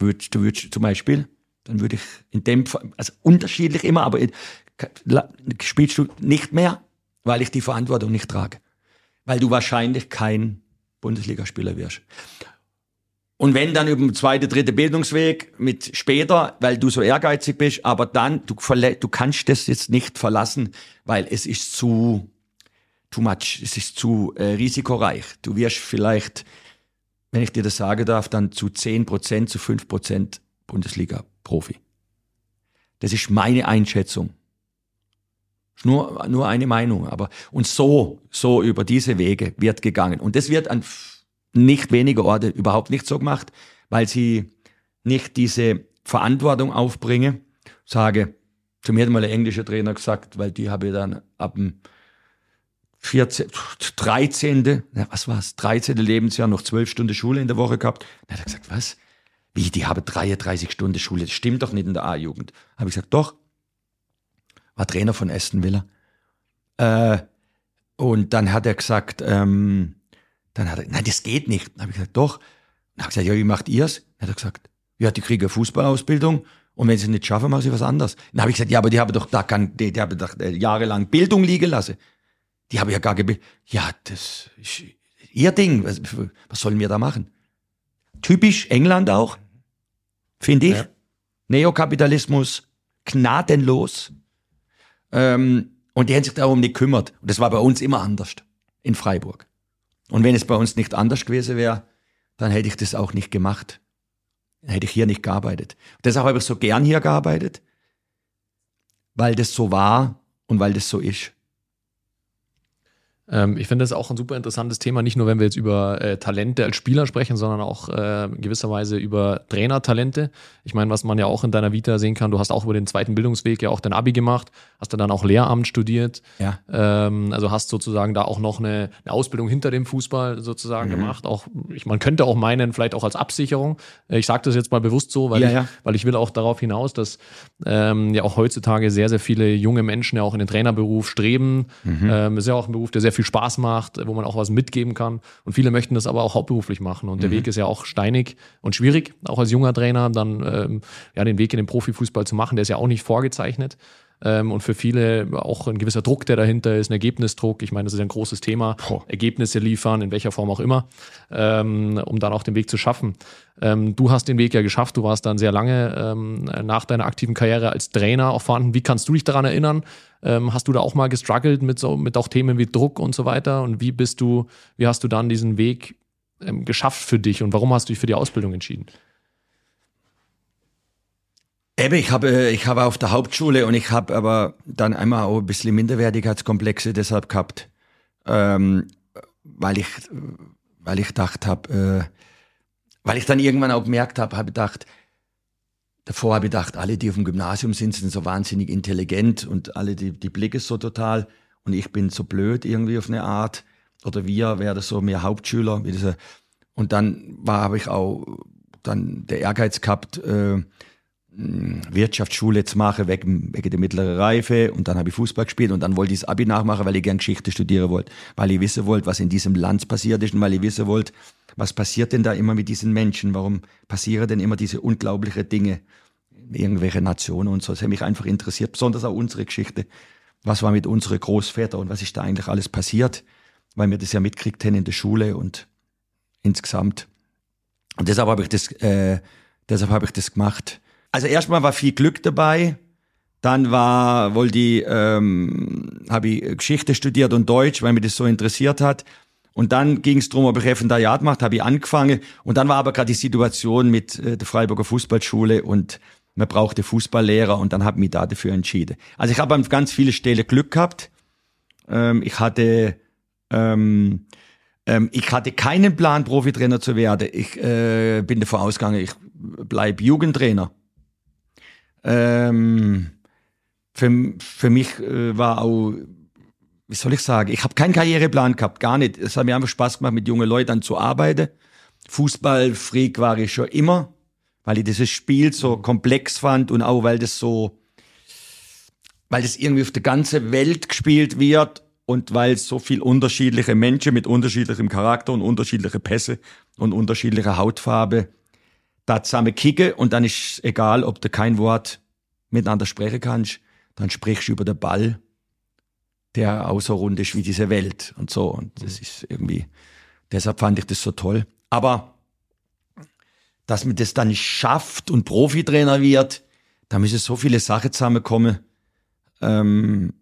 Würdest, du würdest zum Beispiel, dann würde ich in dem Fall, also unterschiedlich immer, aber spielst du nicht mehr, weil ich die Verantwortung nicht trage. Weil du wahrscheinlich kein Bundesligaspieler wirst. Und wenn dann über den zweiten, dritten Bildungsweg mit später, weil du so ehrgeizig bist, aber dann, du, du kannst das jetzt nicht verlassen, weil es ist zu, too much, es ist zu äh, risikoreich. Du wirst vielleicht, wenn ich dir das sagen darf, dann zu 10 Prozent, zu 5 Prozent Bundesliga-Profi. Das ist meine Einschätzung. Nur, nur eine Meinung, aber, und so, so über diese Wege wird gegangen. Und das wird an nicht wenige Orte überhaupt nicht so gemacht, weil sie nicht diese Verantwortung aufbringen. Sage, zu mir hat mal ein englischer Trainer gesagt, weil die habe ich dann ab dem 14, 13., was war's, 13. Lebensjahr noch zwölf Stunden Schule in der Woche gehabt. Dann hat er gesagt, was? Wie, die haben 33 Stunden Schule, das stimmt doch nicht in der A-Jugend. Habe ich gesagt, doch. War Trainer von Aston Villa. Äh, und dann hat er gesagt, ähm, dann hat er, nein, das geht nicht. Dann habe ich gesagt, doch. Dann habe ich gesagt, ja, wie macht ihr's? Dann hat er gesagt, ja, die kriegen eine Fußballausbildung und wenn sie es nicht schaffen, machen sie was anderes. Dann habe ich gesagt, ja, aber die haben doch da kann, die, die haben doch äh, jahrelang Bildung liegen lassen. Die haben ja gar gebildet. Ja, das ist ihr Ding. Was, was sollen wir da machen? Typisch England auch, finde ich. Ja. Neokapitalismus, gnadenlos. Ähm, und die haben sich darum nicht gekümmert. Und das war bei uns immer anders in Freiburg. Und wenn es bei uns nicht anders gewesen wäre, dann hätte ich das auch nicht gemacht. Dann hätte ich hier nicht gearbeitet. Deshalb habe ich so gern hier gearbeitet, weil das so war und weil das so ist. Ähm, ich finde das auch ein super interessantes Thema, nicht nur wenn wir jetzt über äh, Talente als Spieler sprechen, sondern auch äh, gewisserweise über Trainertalente. Ich meine, was man ja auch in deiner Vita sehen kann, du hast auch über den zweiten Bildungsweg ja auch dein Abi gemacht, hast dann auch Lehramt studiert. Ja. Ähm, also hast sozusagen da auch noch eine, eine Ausbildung hinter dem Fußball sozusagen mhm. gemacht. Auch, ich, man könnte auch meinen, vielleicht auch als Absicherung. Äh, ich sage das jetzt mal bewusst so, weil, ja, ich, ja. weil ich will auch darauf hinaus, dass ähm, ja auch heutzutage sehr, sehr viele junge Menschen ja auch in den Trainerberuf streben. Mhm. Ähm, ist ja auch ein Beruf, der sehr viel Spaß macht, wo man auch was mitgeben kann. Und viele möchten das aber auch hauptberuflich machen. Und der mhm. Weg ist ja auch steinig und schwierig, auch als junger Trainer dann ähm, ja den Weg in den Profifußball zu machen. Der ist ja auch nicht vorgezeichnet. Ähm, und für viele auch ein gewisser Druck, der dahinter ist, ein Ergebnisdruck. Ich meine, das ist ein großes Thema. Boah. Ergebnisse liefern, in welcher Form auch immer, ähm, um dann auch den Weg zu schaffen. Ähm, du hast den Weg ja geschafft. Du warst dann sehr lange ähm, nach deiner aktiven Karriere als Trainer auch vorhanden. Wie kannst du dich daran erinnern? Ähm, hast du da auch mal gestruggelt mit so, mit auch Themen wie Druck und so weiter? Und wie bist du, wie hast du dann diesen Weg ähm, geschafft für dich und warum hast du dich für die Ausbildung entschieden? Eben, ich habe, ich habe auf der Hauptschule und ich habe aber dann einmal auch ein bisschen Minderwertigkeitskomplexe deshalb gehabt, ähm, weil ich, weil ich gedacht habe, äh, weil ich dann irgendwann auch gemerkt habe, habe gedacht, davor habe ich gedacht, alle, die auf dem Gymnasium sind, sind so wahnsinnig intelligent und alle, die, die blicken so total und ich bin so blöd irgendwie auf eine Art oder wir werden so mehr Hauptschüler. Wie diese. Und dann habe ich auch dann der Ehrgeiz gehabt, äh, Wirtschaftsschule zu machen, wegen, wegen der mittleren Reife. Und dann habe ich Fußball gespielt und dann wollte ich das Abi nachmachen, weil ich gern Geschichte studieren wollte. Weil ich wissen wollte, was in diesem Land passiert ist und weil ich wissen wollte, was passiert denn da immer mit diesen Menschen? Warum passieren denn immer diese unglaublichen Dinge? Irgendwelche Nationen und so. Das hat mich einfach interessiert, besonders auch unsere Geschichte. Was war mit unseren Großvätern und was ist da eigentlich alles passiert? Weil wir das ja mitkriegt haben in der Schule und insgesamt. Und deshalb habe ich das, äh, deshalb habe ich das gemacht. Also erstmal war viel Glück dabei. Dann war, wollte ich, ähm, habe ich Geschichte studiert und Deutsch, weil mich das so interessiert hat. Und dann ging es darum, ob ich Referendariat macht, habe ich angefangen. Und dann war aber gerade die Situation mit äh, der Freiburger Fußballschule und man brauchte Fußballlehrer und dann habe ich mich da dafür entschieden. Also ich habe an ganz viele Stellen Glück gehabt. Ähm, ich hatte ähm, ähm, ich hatte keinen Plan, Profitrainer zu werden. Ich äh, bin davon ausgegangen, ich bleib Jugendtrainer. Ähm, für, für mich äh, war auch, wie soll ich sagen, ich habe keinen Karriereplan gehabt, gar nicht. Es hat mir einfach Spaß gemacht, mit jungen Leuten zu arbeiten. Fußballfreak war ich schon immer, weil ich dieses Spiel so komplex fand und auch weil das so, weil das irgendwie auf der ganzen Welt gespielt wird und weil so viel unterschiedliche Menschen mit unterschiedlichem Charakter und unterschiedliche Pässe und unterschiedlicher Hautfarbe da zusammen kicken und dann ist egal, ob du kein Wort miteinander sprechen kannst, dann sprichst du über den Ball, der auch so rund ist wie diese Welt und so. Und das ist irgendwie, deshalb fand ich das so toll. Aber dass man das dann nicht schafft und Profitrainer wird, da müssen so viele Sachen zusammenkommen. Ähm,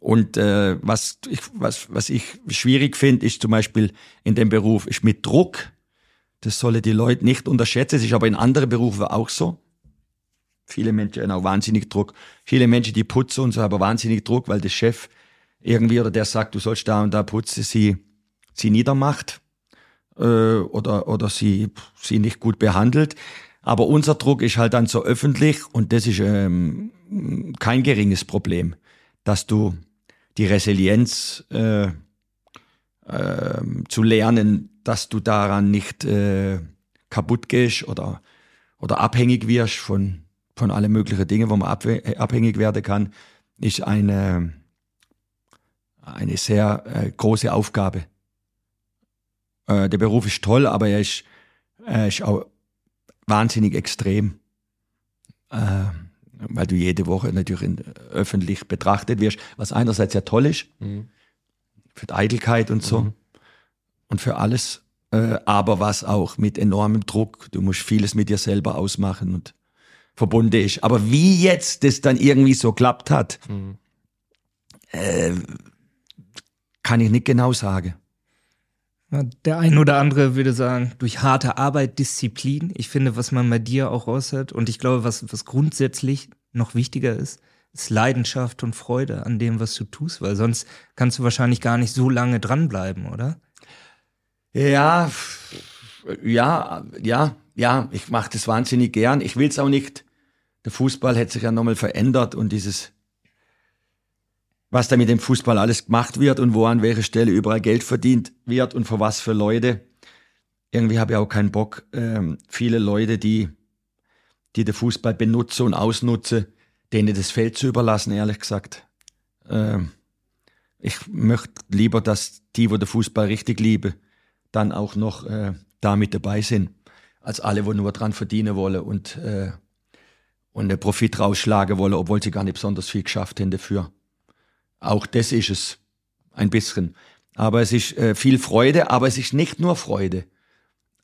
und äh, was, ich, was, was ich schwierig finde, ist zum Beispiel in dem Beruf, ist mit Druck das solle die Leute nicht unterschätzen. Es ist aber in anderen Berufen auch so. Viele Menschen haben auch wahnsinnig Druck. Viele Menschen, die putzen und so, haben wahnsinnig Druck, weil der Chef irgendwie oder der sagt, du sollst da und da putzen, sie, sie niedermacht äh, oder, oder sie, sie nicht gut behandelt. Aber unser Druck ist halt dann so öffentlich und das ist ähm, kein geringes Problem, dass du die Resilienz äh, äh, zu lernen, dass du daran nicht äh, kaputt gehst oder, oder abhängig wirst von, von allen möglichen Dingen, wo man abhängig werden kann, ist eine, eine sehr äh, große Aufgabe. Äh, der Beruf ist toll, aber er ist, er ist auch wahnsinnig extrem. Äh, weil du jede Woche natürlich in, öffentlich betrachtet wirst, was einerseits sehr toll ist, mhm. für die Eitelkeit und so. Mhm und für alles, äh, aber was auch mit enormem Druck. Du musst vieles mit dir selber ausmachen und verbunden ist. Aber wie jetzt das dann irgendwie so klappt hat, mhm. äh, kann ich nicht genau sagen. Der ein oder andere würde sagen, durch harte Arbeit, Disziplin. Ich finde, was man bei dir auch raushört, und ich glaube, was, was grundsätzlich noch wichtiger ist, ist Leidenschaft und Freude an dem, was du tust, weil sonst kannst du wahrscheinlich gar nicht so lange dranbleiben, oder? Ja, ja, ja, ja, ich mache das wahnsinnig gern. Ich will es auch nicht. Der Fußball hat sich ja nochmal verändert und dieses, was da mit dem Fußball alles gemacht wird und wo an welcher Stelle überall Geld verdient wird und für was für Leute. Irgendwie habe ich auch keinen Bock, ähm, viele Leute, die, die den Fußball benutzen und ausnutzen, denen das Feld zu überlassen, ehrlich gesagt. Ähm, ich möchte lieber, dass die, wo der Fußball richtig lieben, dann auch noch äh, da mit dabei sind, als alle, wo nur dran verdienen wollen und, äh, und den Profit rausschlagen wollen, obwohl sie gar nicht besonders viel geschafft haben dafür. Auch das ist es ein bisschen. Aber es ist äh, viel Freude, aber es ist nicht nur Freude.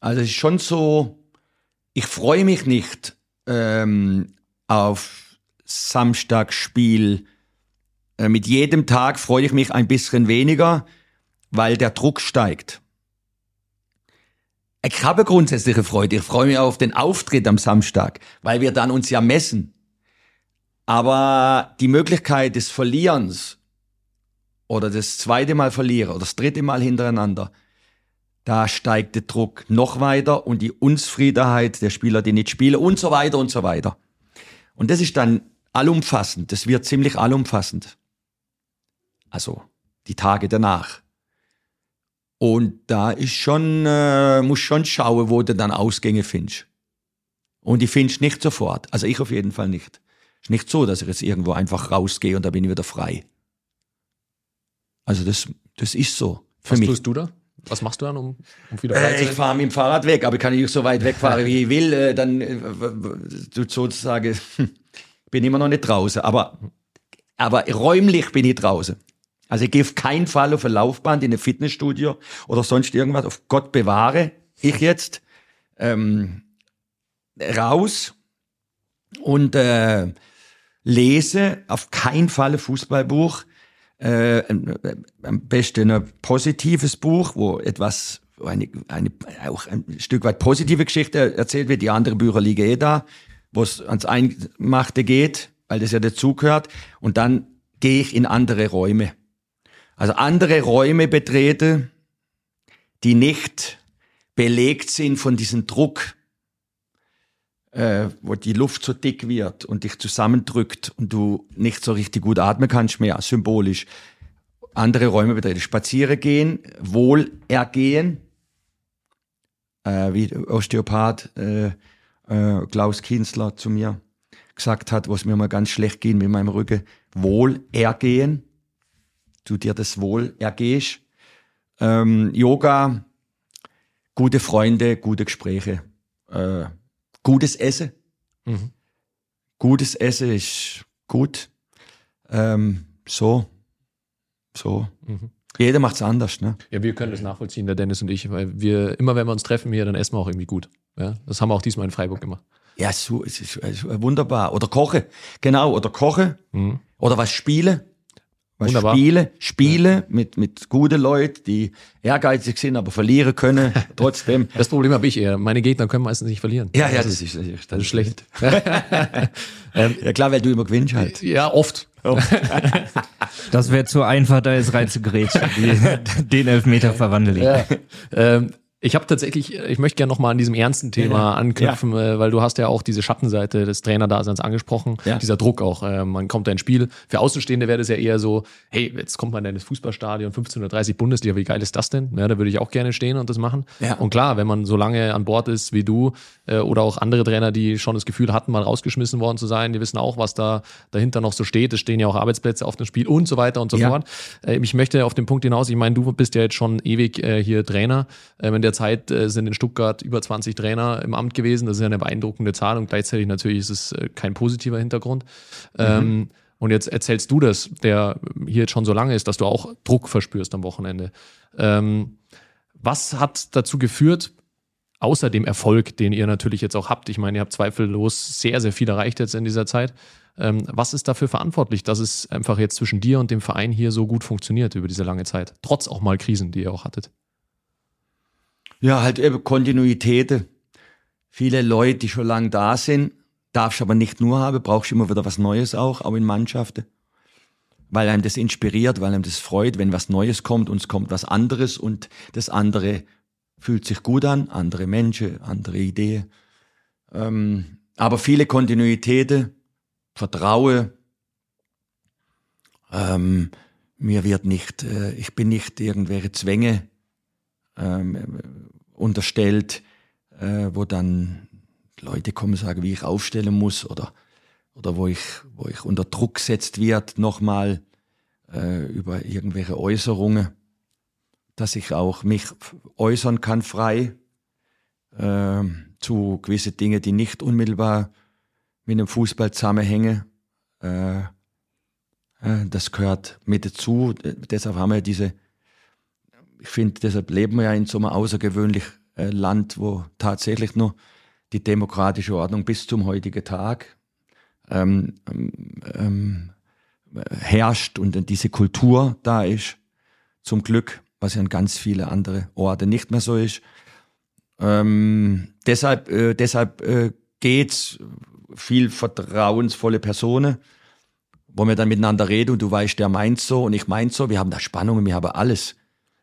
Also es ist schon so, ich freue mich nicht ähm, auf Samstagsspiel. Äh, mit jedem Tag freue ich mich ein bisschen weniger, weil der Druck steigt. Ich habe grundsätzliche Freude. Ich freue mich auf den Auftritt am Samstag, weil wir dann uns ja messen. Aber die Möglichkeit des Verlierens oder das zweite Mal verlieren oder das dritte Mal hintereinander, da steigt der Druck noch weiter und die Unzufriedenheit der Spieler, die nicht spielen und so weiter und so weiter. Und das ist dann allumfassend. Das wird ziemlich allumfassend. Also die Tage danach. Und da ist schon, äh, muss schon schauen, wo du dann Ausgänge findest. Und die findest nicht sofort. Also ich auf jeden Fall nicht. Ist nicht so, dass ich jetzt irgendwo einfach rausgehe und da bin ich wieder frei. Also das, das ist so. Für Was mich. tust du da? Was machst du dann, um, um wieder frei Äh, zu ich fahre mit dem Fahrrad weg, aber ich kann nicht so weit wegfahren, wie ich will. Äh, dann äh, sozusagen bin immer noch nicht draußen. Aber, aber räumlich bin ich draußen. Also ich gehe auf keinen Fall auf ein Laufband in ein Fitnessstudio oder sonst irgendwas. Auf Gott bewahre ich jetzt ähm, raus und äh, lese auf keinen Fall ein Fußballbuch. Äh, am- am besten ein positives Buch, wo etwas, eine, eine, auch ein Stück weit positive Geschichte erzählt wird. Die anderen Bücher liegen eh da, wo es ans Eingemachte geht, weil das ja dazugehört. Und dann gehe ich in andere Räume. Also andere Räume betrete, die nicht belegt sind von diesem Druck, äh, wo die Luft so dick wird und dich zusammendrückt und du nicht so richtig gut atmen kannst mehr, symbolisch. Andere Räume betreten. Spazieren gehen, Wohlergehen, äh, wie Osteopath äh, äh, Klaus Kienzler zu mir gesagt hat, wo es mir mal ganz schlecht ging mit meinem Rücken, Wohlergehen, du dir das Wohl ergehst. Ähm, Yoga, gute Freunde, gute Gespräche, äh, gutes Essen. Mhm. Gutes Essen ist gut. Ähm, so, so. Mhm. Jeder macht's anders, ne? Ja, wir können das nachvollziehen, der Dennis und ich, weil wir, immer wenn wir uns treffen hier, dann essen wir auch irgendwie gut. Ja, das haben wir auch diesmal in Freiburg gemacht. Ja, so, es ist, es ist wunderbar. Oder koche, genau, oder koche. Mhm. Oder was spiele. Wunderbar. spiele, spiele mit, mit guten Leuten, die ehrgeizig sind, aber verlieren können, trotzdem. Das Problem habe ich eher. Meine Gegner können meistens nicht verlieren. Ja, ja, das ist, das ist, Das ist schlecht. Ja klar, weil du immer gewinnst halt. ja, oft. Das wäre zu einfach, da jetzt rein zu grätschen. Die, den Elfmeter verwandle ich. Ja. ähm, ich habe tatsächlich, ich möchte gerne nochmal an diesem ernsten Thema anknüpfen, äh, weil du hast ja auch diese Schattenseite des Trainerdaseins angesprochen, Ja. dieser Druck auch. Äh, man kommt da ins Spiel. Für Außenstehende wäre das ja eher so, hey, jetzt kommt man in das Fußballstadion, 1530 Bundesliga, wie geil ist das denn? Ja, da würde ich auch gerne stehen und das machen. Ja. Und klar, wenn man so lange an Bord ist wie du äh, oder auch andere Trainer, die schon das Gefühl hatten, mal rausgeschmissen worden zu sein, die wissen auch, was da dahinter noch so steht. Es stehen ja auch Arbeitsplätze auf dem Spiel und so weiter und so Ja. fort. Äh, ich möchte auf den Punkt hinaus, ich meine, du bist ja jetzt schon ewig äh, hier Trainer. Ähm, in der Zeit äh, sind in Stuttgart über 20 Trainer im Amt gewesen. Das ist ja eine beeindruckende Zahl und gleichzeitig natürlich ist es äh, kein positiver Hintergrund. Ähm, und jetzt erzählst du das, der hier jetzt schon so lange ist, dass du auch Druck verspürst am Wochenende. Ähm, was hat dazu geführt, außer dem Erfolg, den ihr natürlich jetzt auch habt? Ich meine, ihr habt zweifellos sehr, sehr viel erreicht jetzt in dieser Zeit. Ähm, was ist dafür verantwortlich, dass es einfach jetzt zwischen dir und dem Verein hier so gut funktioniert über diese lange Zeit? Trotz auch mal Krisen, die ihr auch hattet. Ja, halt eben Kontinuität. Viele Leute, die schon lange da sind, darfst aber nicht nur haben, brauchst immer wieder was Neues auch, auch in Mannschaften. Weil einem das inspiriert, weil einem das freut, wenn was Neues kommt und es kommt was anderes und das andere fühlt sich gut an, andere Menschen, andere Ideen. Ähm, aber viele Kontinuitäten, Vertrauen, ähm, mir wird nicht, äh, ich bin nicht irgendwelche Zwänge ähm, unterstellt, äh, wo dann Leute kommen und sagen, wie ich aufstellen muss oder, oder wo ich, wo ich unter Druck gesetzt wird, nochmal äh, über irgendwelche Äußerungen, dass ich auch mich äußern kann frei äh, zu gewisse Dinge, die nicht unmittelbar mit dem Fußball zusammenhängen. Äh, äh, das gehört mit dazu. Deshalb haben wir diese, ich finde, deshalb leben wir ja in so einem außergewöhnlichen äh, Land, wo tatsächlich nur die demokratische Ordnung bis zum heutigen Tag ähm, ähm, herrscht und diese Kultur da ist, zum Glück, was ja in ganz viele andere Orte nicht mehr so ist. Ähm, deshalb äh, deshalb äh, geht's viel vertrauensvolle Personen, wo wir dann miteinander reden und du weißt, der meint so und ich meint so. Wir haben da Spannungen, wir haben alles.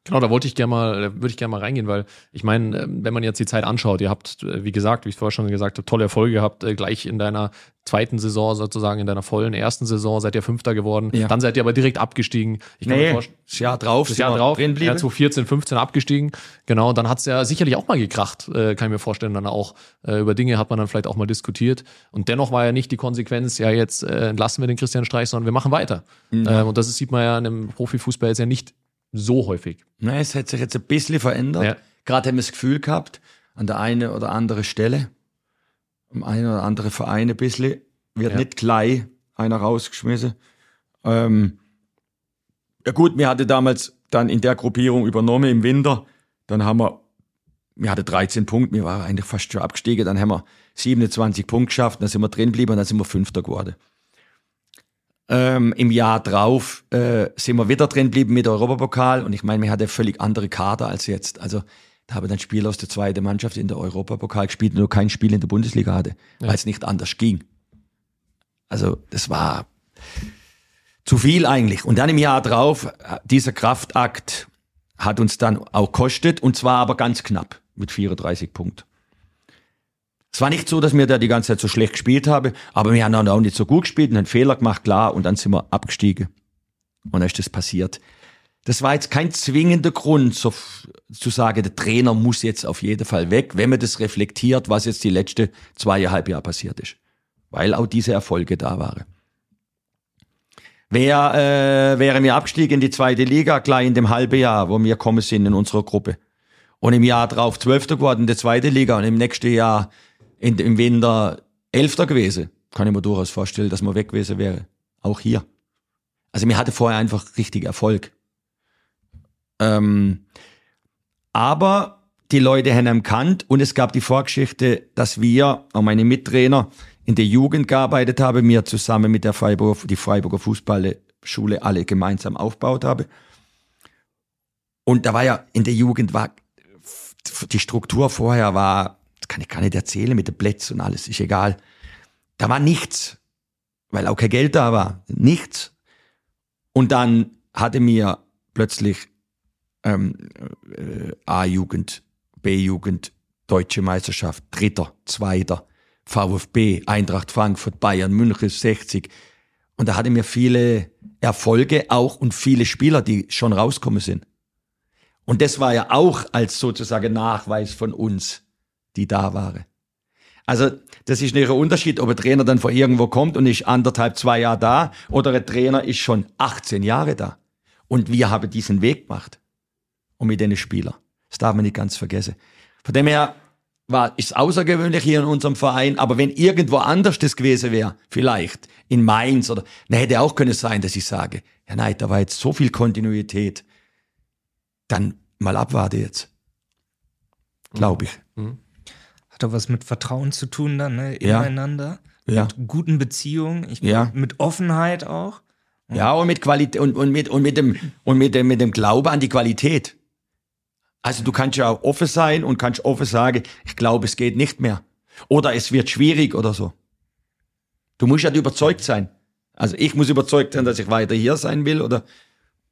Genau, da wollte ich gerne mal, da würde ich gerne mal reingehen, weil ich meine, ähm, wenn man jetzt die Zeit anschaut, ihr habt, äh, wie gesagt, wie ich vorher schon gesagt habe, tolle Erfolge gehabt, äh, gleich in deiner zweiten Saison sozusagen, in deiner vollen ersten Saison seid ihr Fünfter geworden. Ja. Dann seid ihr aber direkt abgestiegen. Ich kann nee, das Jahr drauf, das Jahr drauf, drin ja, 2014, 15 abgestiegen. Genau, dann hat's ja sicherlich auch mal gekracht, äh, kann ich mir vorstellen, dann auch äh, über Dinge hat man dann vielleicht auch mal diskutiert. Und dennoch war ja nicht die Konsequenz, ja jetzt äh, entlassen wir den Christian Streich, sondern wir machen weiter. Mhm. Äh, und das sieht man ja in einem Profifußball jetzt ja nicht so häufig. Nein, es hat sich jetzt ein bisschen verändert. Ja. Gerade haben wir das Gefühl gehabt, an der einen oder anderen Stelle, um einen oder andere Verein ein bisschen, wird ja. nicht gleich einer rausgeschmissen. Ähm, ja gut, wir hatten damals dann in der Gruppierung übernommen im Winter. Dann haben wir, wir hatten 13 Punkte, wir waren eigentlich fast schon abgestiegen. Dann haben wir 27 Punkte geschafft, dann sind wir drin geblieben und dann sind wir Fünfter geworden. Ähm, Im Jahr drauf äh, sind wir wieder drin geblieben mit Europapokal und ich meine, wir hatten völlig andere Kader als jetzt. Also da habe dann Spieler aus der zweiten Mannschaft in der Europapokal gespielt und nur kein Spiel in der Bundesliga hatte, ja. weil es nicht anders ging. Also das war zu viel eigentlich. Und dann im Jahr drauf, dieser Kraftakt hat uns dann auch kostet und zwar aber ganz knapp mit 34 Punkten. Es war nicht so, dass wir da die ganze Zeit so schlecht gespielt haben, aber wir haben auch nicht so gut gespielt und einen Fehler gemacht, klar, und dann sind wir abgestiegen. Und dann ist das passiert. Das war jetzt kein zwingender Grund, so, zu sagen, der Trainer muss jetzt auf jeden Fall weg, wenn man das reflektiert, was jetzt die letzten zweieinhalb Jahre passiert ist. Weil auch diese Erfolge da waren. Wer äh, wäre mir abgestiegen in die zweite Liga, gleich in dem halben Jahr, wo wir kommen sind in unserer Gruppe. Und im Jahr drauf Zwölfter geworden in der zweite Liga und im nächsten Jahr in, im Winter Elfter gewesen. Kann ich mir durchaus vorstellen, dass man weg gewesen wäre. Auch hier. Also mir hatte vorher einfach richtig Erfolg. Ähm, aber die Leute haben ihn kannt und es gab die Vorgeschichte, dass wir, auch meine Mittrainer, in der Jugend gearbeitet haben, mir zusammen mit der Freiburger, die Freiburger Fußballschule alle gemeinsam aufgebaut habe. Und da war ja in der Jugend war die Struktur vorher war kann ich gar nicht erzählen mit den Plätzen und alles, ist egal. Da war nichts, weil auch kein Geld da war, nichts. Und dann hatte mir plötzlich ähm, äh, A-Jugend, B-Jugend, Deutsche Meisterschaft, Dritter, Zweiter, VfB, Eintracht Frankfurt, Bayern, München 60. Und da hatte mir viele Erfolge auch und viele Spieler, die schon rauskommen sind. Und das war ja auch als sozusagen Nachweis von uns die da waren. Also das ist nicht ein Unterschied, ob ein Trainer dann von irgendwo kommt und ist anderthalb, zwei Jahre da oder ein Trainer ist schon 18 Jahre da. Und wir haben diesen Weg gemacht. Und mit den Spielern. Das darf man nicht ganz vergessen. Von dem her war, ist außergewöhnlich hier in unserem Verein, aber wenn irgendwo anders das gewesen wäre, vielleicht in Mainz oder, dann hätte auch können sein, dass ich sage, ja nein, da war jetzt so viel Kontinuität. Dann mal abwarte jetzt. Glaube ich. Mhm doch was mit Vertrauen zu tun dann, ne? Ineinander. Ja. Mit guten Beziehungen, ich, ja. mit Offenheit auch. Ja, und mit Qualität und, und mit und mit dem und mit dem mit dem Glaube an die Qualität. Also du kannst ja auch offen sein und kannst offen sagen, ich glaube, es geht nicht mehr. Oder es wird schwierig oder so. Du musst ja überzeugt sein. Also ich muss überzeugt sein, dass ich weiter hier sein will oder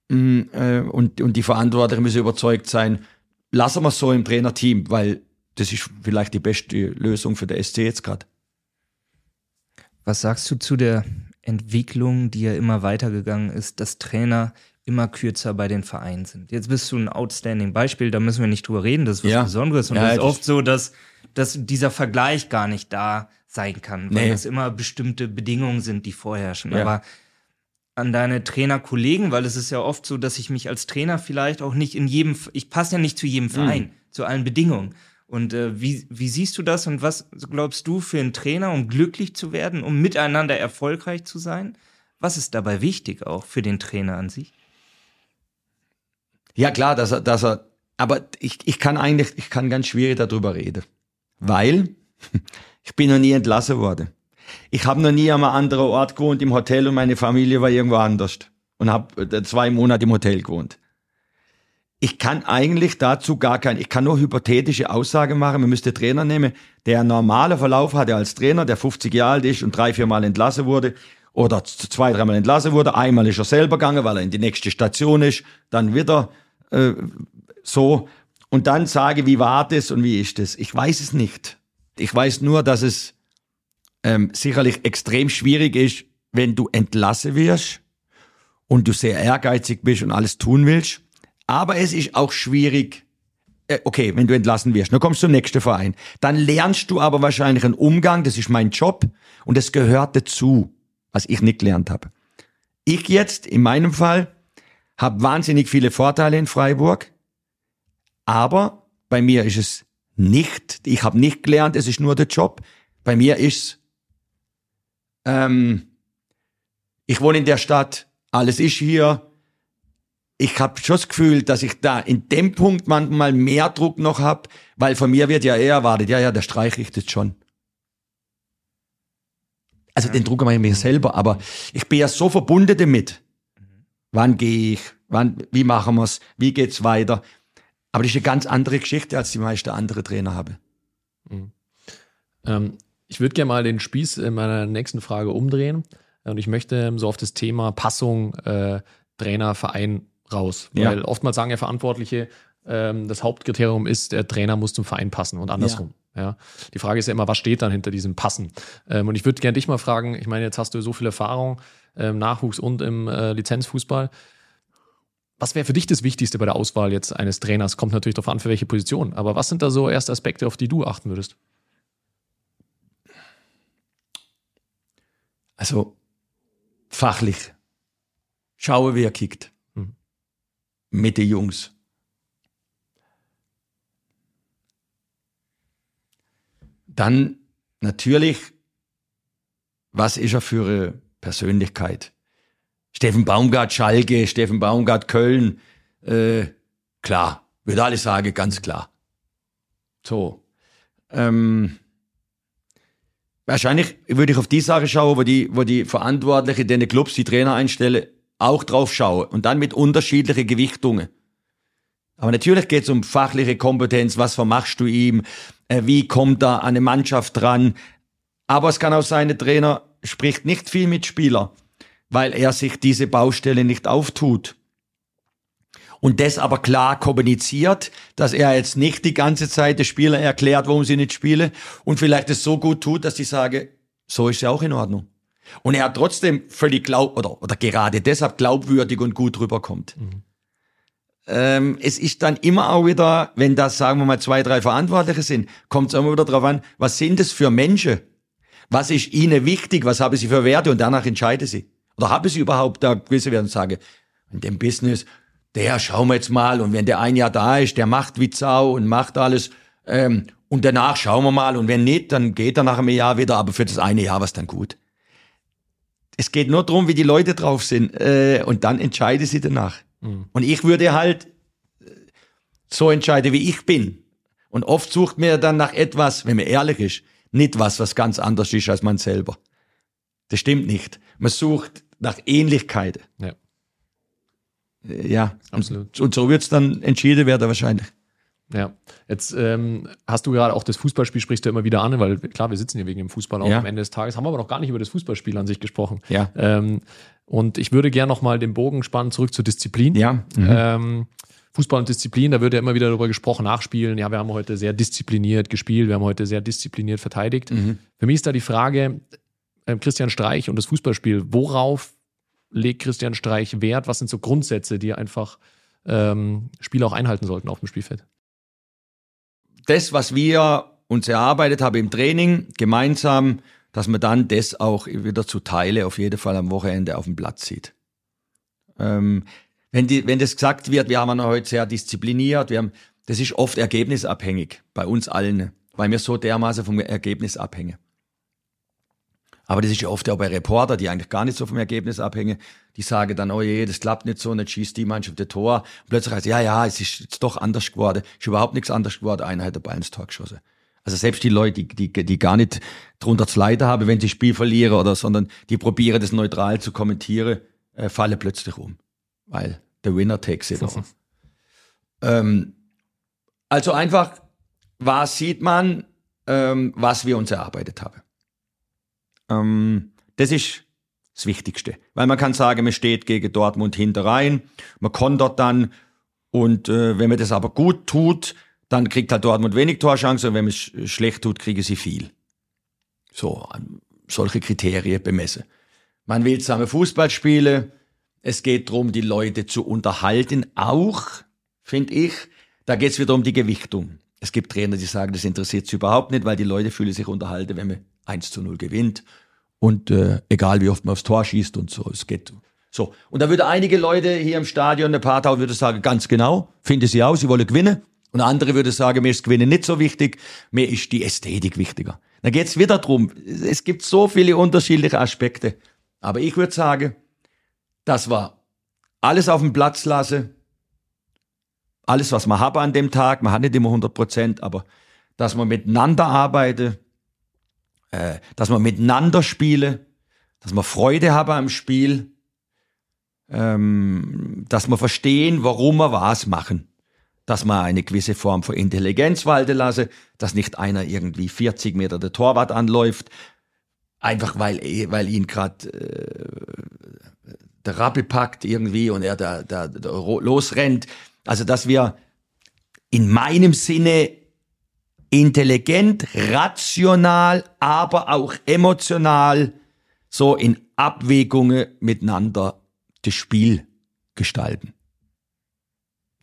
mh, äh, und, und die Verantwortlichen müssen überzeugt sein, lassen wir es so im Trainerteam, weil das ist vielleicht die beste Lösung für der SC jetzt gerade. Was sagst du zu der Entwicklung, die ja immer weitergegangen ist, dass Trainer immer kürzer bei den Vereinen sind? Jetzt bist du ein outstanding Beispiel, da müssen wir nicht drüber reden, das ist was Ja. Besonderes. Und Ja, es ist das- oft so, dass, dass dieser Vergleich gar nicht da sein kann, weil Nee. es immer bestimmte Bedingungen sind, die vorherrschen. Ja. Aber an deine Trainerkollegen, weil es ist ja oft so, dass ich mich als Trainer vielleicht auch nicht in jedem, ich passe ja nicht zu jedem Verein, Mhm. zu allen Bedingungen. Und äh, wie, wie siehst du das und was glaubst du für einen Trainer, um glücklich zu werden, um miteinander erfolgreich zu sein? Was ist dabei wichtig auch für den Trainer an sich? Ja klar, dass er, dass er, aber ich, ich kann eigentlich, ich kann ganz schwierig darüber reden, weil ich bin noch nie entlassen worden. Ich habe noch nie an einem anderen Ort gewohnt im Hotel und meine Familie war irgendwo anders und habe zwei Monate im Hotel gewohnt. Ich kann eigentlich dazu gar kein, ich kann nur hypothetische Aussagen machen. Man müsste Trainer nehmen, der einen normalen Verlauf hatte als Trainer, der 50 Jahre alt ist und drei, vier Mal entlassen wurde oder zwei, dreimal entlassen wurde. Einmal ist er selber gegangen, weil er in die nächste Station ist, dann wieder äh, so und dann sage, wie war das und wie ist das? Ich weiß es nicht. Ich weiß nur, dass es ähm, sicherlich extrem schwierig ist, wenn du entlassen wirst und du sehr ehrgeizig bist und alles tun willst. Aber es ist auch schwierig, äh, okay, wenn du entlassen wirst, dann kommst du zum nächsten Verein. Dann lernst du aber wahrscheinlich einen Umgang, das ist mein Job und das gehört dazu, was ich nicht gelernt habe. Ich jetzt, in meinem Fall, habe wahnsinnig viele Vorteile in Freiburg, aber bei mir ist es nicht, ich habe nicht gelernt, es ist nur der Job. Bei mir ist ähm, ich wohne in der Stadt, alles ist hier. Ich habe schon das Gefühl, dass ich da in dem Punkt manchmal mehr Druck noch hab, weil von mir wird ja eher erwartet, ja, ja, der Streich richtet schon. Also den Druck mache ich mir selber, aber ich bin ja so verbunden damit. Wann gehe ich? Wann, wie machen wir's? Wie geht's weiter? Aber das ist eine ganz andere Geschichte, als die meisten andere Trainer haben. Ähm, ich würde gerne mal den Spieß in meiner nächsten Frage umdrehen. Und ich möchte so auf das Thema Passung äh, Trainer, Verein raus. Ja. Weil oftmals sagen ja Verantwortliche, ähm, das Hauptkriterium ist, der Trainer muss zum Verein passen und andersrum. Ja. Die Frage ist ja immer, was steht dann hinter diesem Passen? Ähm, und ich würde gerne dich mal fragen, ich meine, jetzt hast du so viel Erfahrung im Nachwuchs und im äh, Lizenzfußball. Was wäre für dich das Wichtigste bei der Auswahl jetzt eines Trainers? Kommt natürlich darauf an, für welche Position. Aber was sind da so erste Aspekte, auf die du achten würdest? Also fachlich. Schaue, wie er kickt. Mit den Jungs. Dann natürlich, was ist er für eine Persönlichkeit? Steffen Baumgart Schalke, Steffen Baumgart Köln, äh, klar, würde alles sagen, ganz klar. So. Ähm, Wahrscheinlich würde ich auf die Sache schauen, wo die, wo die Verantwortlichen, den Clubs, die Trainer einstellen, auch drauf schauen. Und dann mit unterschiedlichen Gewichtungen. Aber natürlich geht es um fachliche Kompetenz. Was vermachst du ihm? Äh, wie kommt er an eine Mannschaft ran? Aber es kann auch sein, der Trainer spricht nicht viel mit Spieler, weil er sich diese Baustelle nicht auftut. Und das aber klar kommuniziert, dass er jetzt nicht die ganze Zeit den Spieler erklärt, warum sie nicht spielen und vielleicht es so gut tut, dass sie sagen, so ist ja auch in Ordnung. Und er trotzdem völlig glaub oder, oder gerade deshalb glaubwürdig und gut rüberkommt. Ähm, es ist dann immer auch wieder, wenn das, sagen wir mal, zwei, drei Verantwortliche sind, kommt es immer wieder darauf an, was sind es für Menschen? Was ist ihnen wichtig? Was haben sie für Werte? Und danach entscheiden sie. Oder haben sie überhaupt da gewisse Werte und sagen, in dem Business, der schauen wir jetzt mal und wenn der ein Jahr da ist, der macht wie Sau und macht alles ähm, und danach schauen wir mal und wenn nicht, dann geht er nach einem Jahr wieder, aber für das eine Jahr war es dann gut. Es geht nur darum, wie die Leute drauf sind äh, und dann entscheide sie danach. Und ich würde halt äh, so entscheiden, wie ich bin. Und oft sucht mir dann nach etwas, wenn man ehrlich ist, nicht was, was ganz anders ist als man selber. Das stimmt nicht. Man sucht nach Ähnlichkeiten. Ja. Äh, Ja, Absolut. Und, und so wird's dann entschieden werden wahrscheinlich. Ja, jetzt ähm, hast du gerade auch das Fußballspiel sprichst du immer wieder an, weil klar, wir sitzen hier wegen dem Fußball auch Ja. am Ende des Tages, haben aber noch gar nicht über das Fußballspiel an sich gesprochen. Ja. Ähm, und ich würde gerne nochmal den Bogen spannen zurück zur Disziplin. Ja. Mhm. Ähm, Fußball und Disziplin, da wird ja immer wieder darüber gesprochen, nachspielen. Ja, wir haben heute sehr diszipliniert gespielt, wir haben heute sehr diszipliniert verteidigt. Mhm. Für mich ist da die Frage, ähm, Christian Streich und das Fußballspiel, worauf legt Christian Streich Wert? Was sind so Grundsätze, die einfach ähm, Spieler auch einhalten sollten auf dem Spielfeld? Das, was wir uns erarbeitet haben im Training, gemeinsam, dass man dann das auch wieder zu Teile auf jeden Fall am Wochenende auf dem Platz sieht. Ähm, wenn, die, wenn das gesagt wird, wir haben heute sehr diszipliniert, wir haben, das ist oft ergebnisabhängig bei uns allen, weil wir so dermaßen vom Ergebnis abhängen. Aber das ist ja oft auch bei Reporter, die eigentlich gar nicht so vom Ergebnis abhängen. Die sagen dann, oh je, das klappt nicht so, und dann schießt die Mannschaft das Tor. Und plötzlich heißt, ja, ja, es ist jetzt doch anders geworden. Ist überhaupt nichts anders geworden. Einer hat den Ball ins Tor geschossen. Also selbst die Leute, die, die, die gar nicht drunter zu leiden haben, wenn sie das Spiel verlieren oder, sondern die probieren das neutral zu kommentieren, äh, fallen plötzlich um. Weil the winner takes it all. ähm, also einfach, was sieht man, ähm, was wir uns erarbeitet haben. Ähm, das ist das Wichtigste. Weil man kann sagen, man steht gegen Dortmund hinterein, man kontert dann und äh, wenn man das aber gut tut, dann kriegt halt Dortmund wenig Torchancen und wenn man es sch- schlecht tut, kriegen sie viel. So, an solche Kriterien bemessen. Man will zusammen Fußball spielen. Es geht darum, die Leute zu unterhalten. Auch, finde ich, da geht es wieder um die Gewichtung. Es gibt Trainer, die sagen, das interessiert sie überhaupt nicht, weil die Leute fühlen sich unterhalten, wenn man 1 zu 0 gewinnt. Und äh, egal wie oft man aufs Tor schießt und so, es geht. So. Und da würde einige Leute hier im Stadion, der Partau würde sagen, ganz genau, finde sie auch, sie wollen gewinnen. Und andere würde sagen, mir ist Gewinnen nicht so wichtig, mir ist die Ästhetik wichtiger. Da geht's wieder drum. Es gibt so viele unterschiedliche Aspekte. Aber ich würde sagen, das war alles auf dem Platz lassen, alles, was man habe an dem Tag, man hat nicht immer 100 Prozent, aber dass man miteinander arbeite, äh, dass man miteinander spiele, dass man Freude habe am Spiel, ähm, dass man verstehen, warum wir was machen, dass man eine gewisse Form von Intelligenz walten lasse, dass nicht einer irgendwie 40 Meter der Torwart anläuft, einfach weil, weil ihn gerade äh, der Rappel packt irgendwie und er da, da, da losrennt. Also, dass wir in meinem Sinne intelligent, rational, aber auch emotional so in Abwägungen miteinander das Spiel gestalten.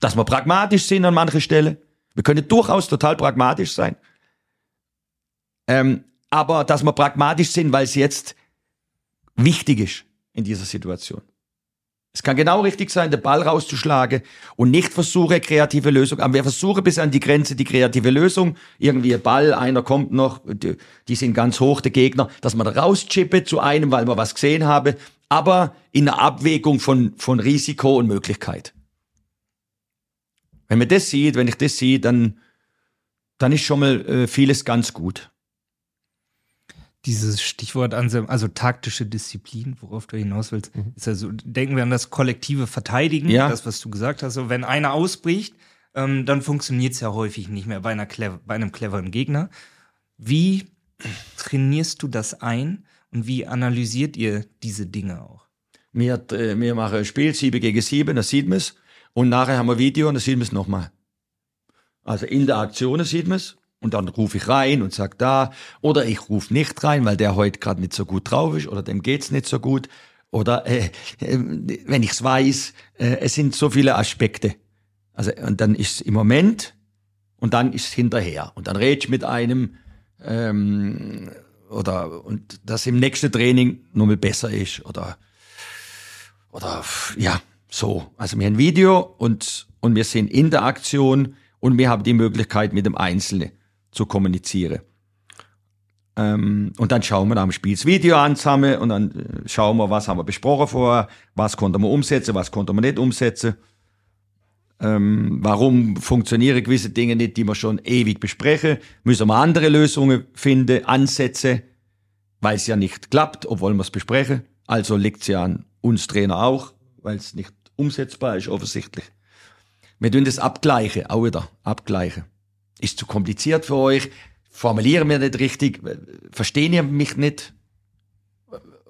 Dass wir pragmatisch sind an manchen Stellen. Wir können durchaus total pragmatisch sein. Ähm, aber dass wir pragmatisch sind, weil es jetzt wichtig ist in dieser Situation. Es kann genau richtig sein, den Ball rauszuschlagen und nicht versuche kreative Lösung. Aber wir versuchen bis an die Grenze die kreative Lösung. Irgendwie ein Ball, einer kommt noch, die, die sind ganz hoch, der Gegner, dass man da rauschippe zu einem, weil man was gesehen habe, aber in einer Abwägung von, von Risiko und Möglichkeit. Wenn man das sieht, wenn ich das sehe, dann, dann ist schon mal äh, vieles ganz gut. Dieses Stichwort Anselm, also taktische Disziplin, worauf du hinaus willst, ist also, denken wir an das kollektive Verteidigen, Ja. das, was du gesagt hast. So, wenn einer ausbricht, ähm, dann funktioniert es ja häufig nicht mehr bei, einer clever, bei einem cleveren Gegner. Wie trainierst du das ein und wie analysiert ihr diese Dinge auch? Wir, äh, wir machen ein Spiel 7 gegen 7, da sieht man es. Und nachher haben wir Video und da sieht man es nochmal. Also in der Aktion sieht man es. Und dann rufe ich rein und sag da. Oder ich rufe nicht rein, weil der heute gerade nicht so gut drauf ist oder dem geht's nicht so gut. Oder äh, äh, wenn ich's weiß, äh, es sind so viele Aspekte. Also und dann ist im Moment und dann ist hinterher. Und dann red ich mit einem ähm, oder und das im nächsten Training nur mal besser ist oder oder ja, so. Also wir haben ein Video und, und wir sind in der Aktion und wir haben die Möglichkeit, mit dem Einzelnen zu kommunizieren. Ähm, und dann schauen wir nach dem Spiel das Video an zusammen und dann äh, schauen wir, was haben wir besprochen vorher, was konnten wir umsetzen, was konnten wir nicht umsetzen. Ähm, warum funktionieren gewisse Dinge nicht, die wir schon ewig besprechen? Müssen wir andere Lösungen finden, Ansätze, weil es ja nicht klappt, obwohl wir es besprechen. Also liegt es ja an uns Trainer auch, weil es nicht umsetzbar ist, offensichtlich. Wir tun das abgleichen, auch wieder, abgleichen. Ist zu kompliziert für euch? Formulieren wir nicht richtig? Verstehen ihr mich nicht?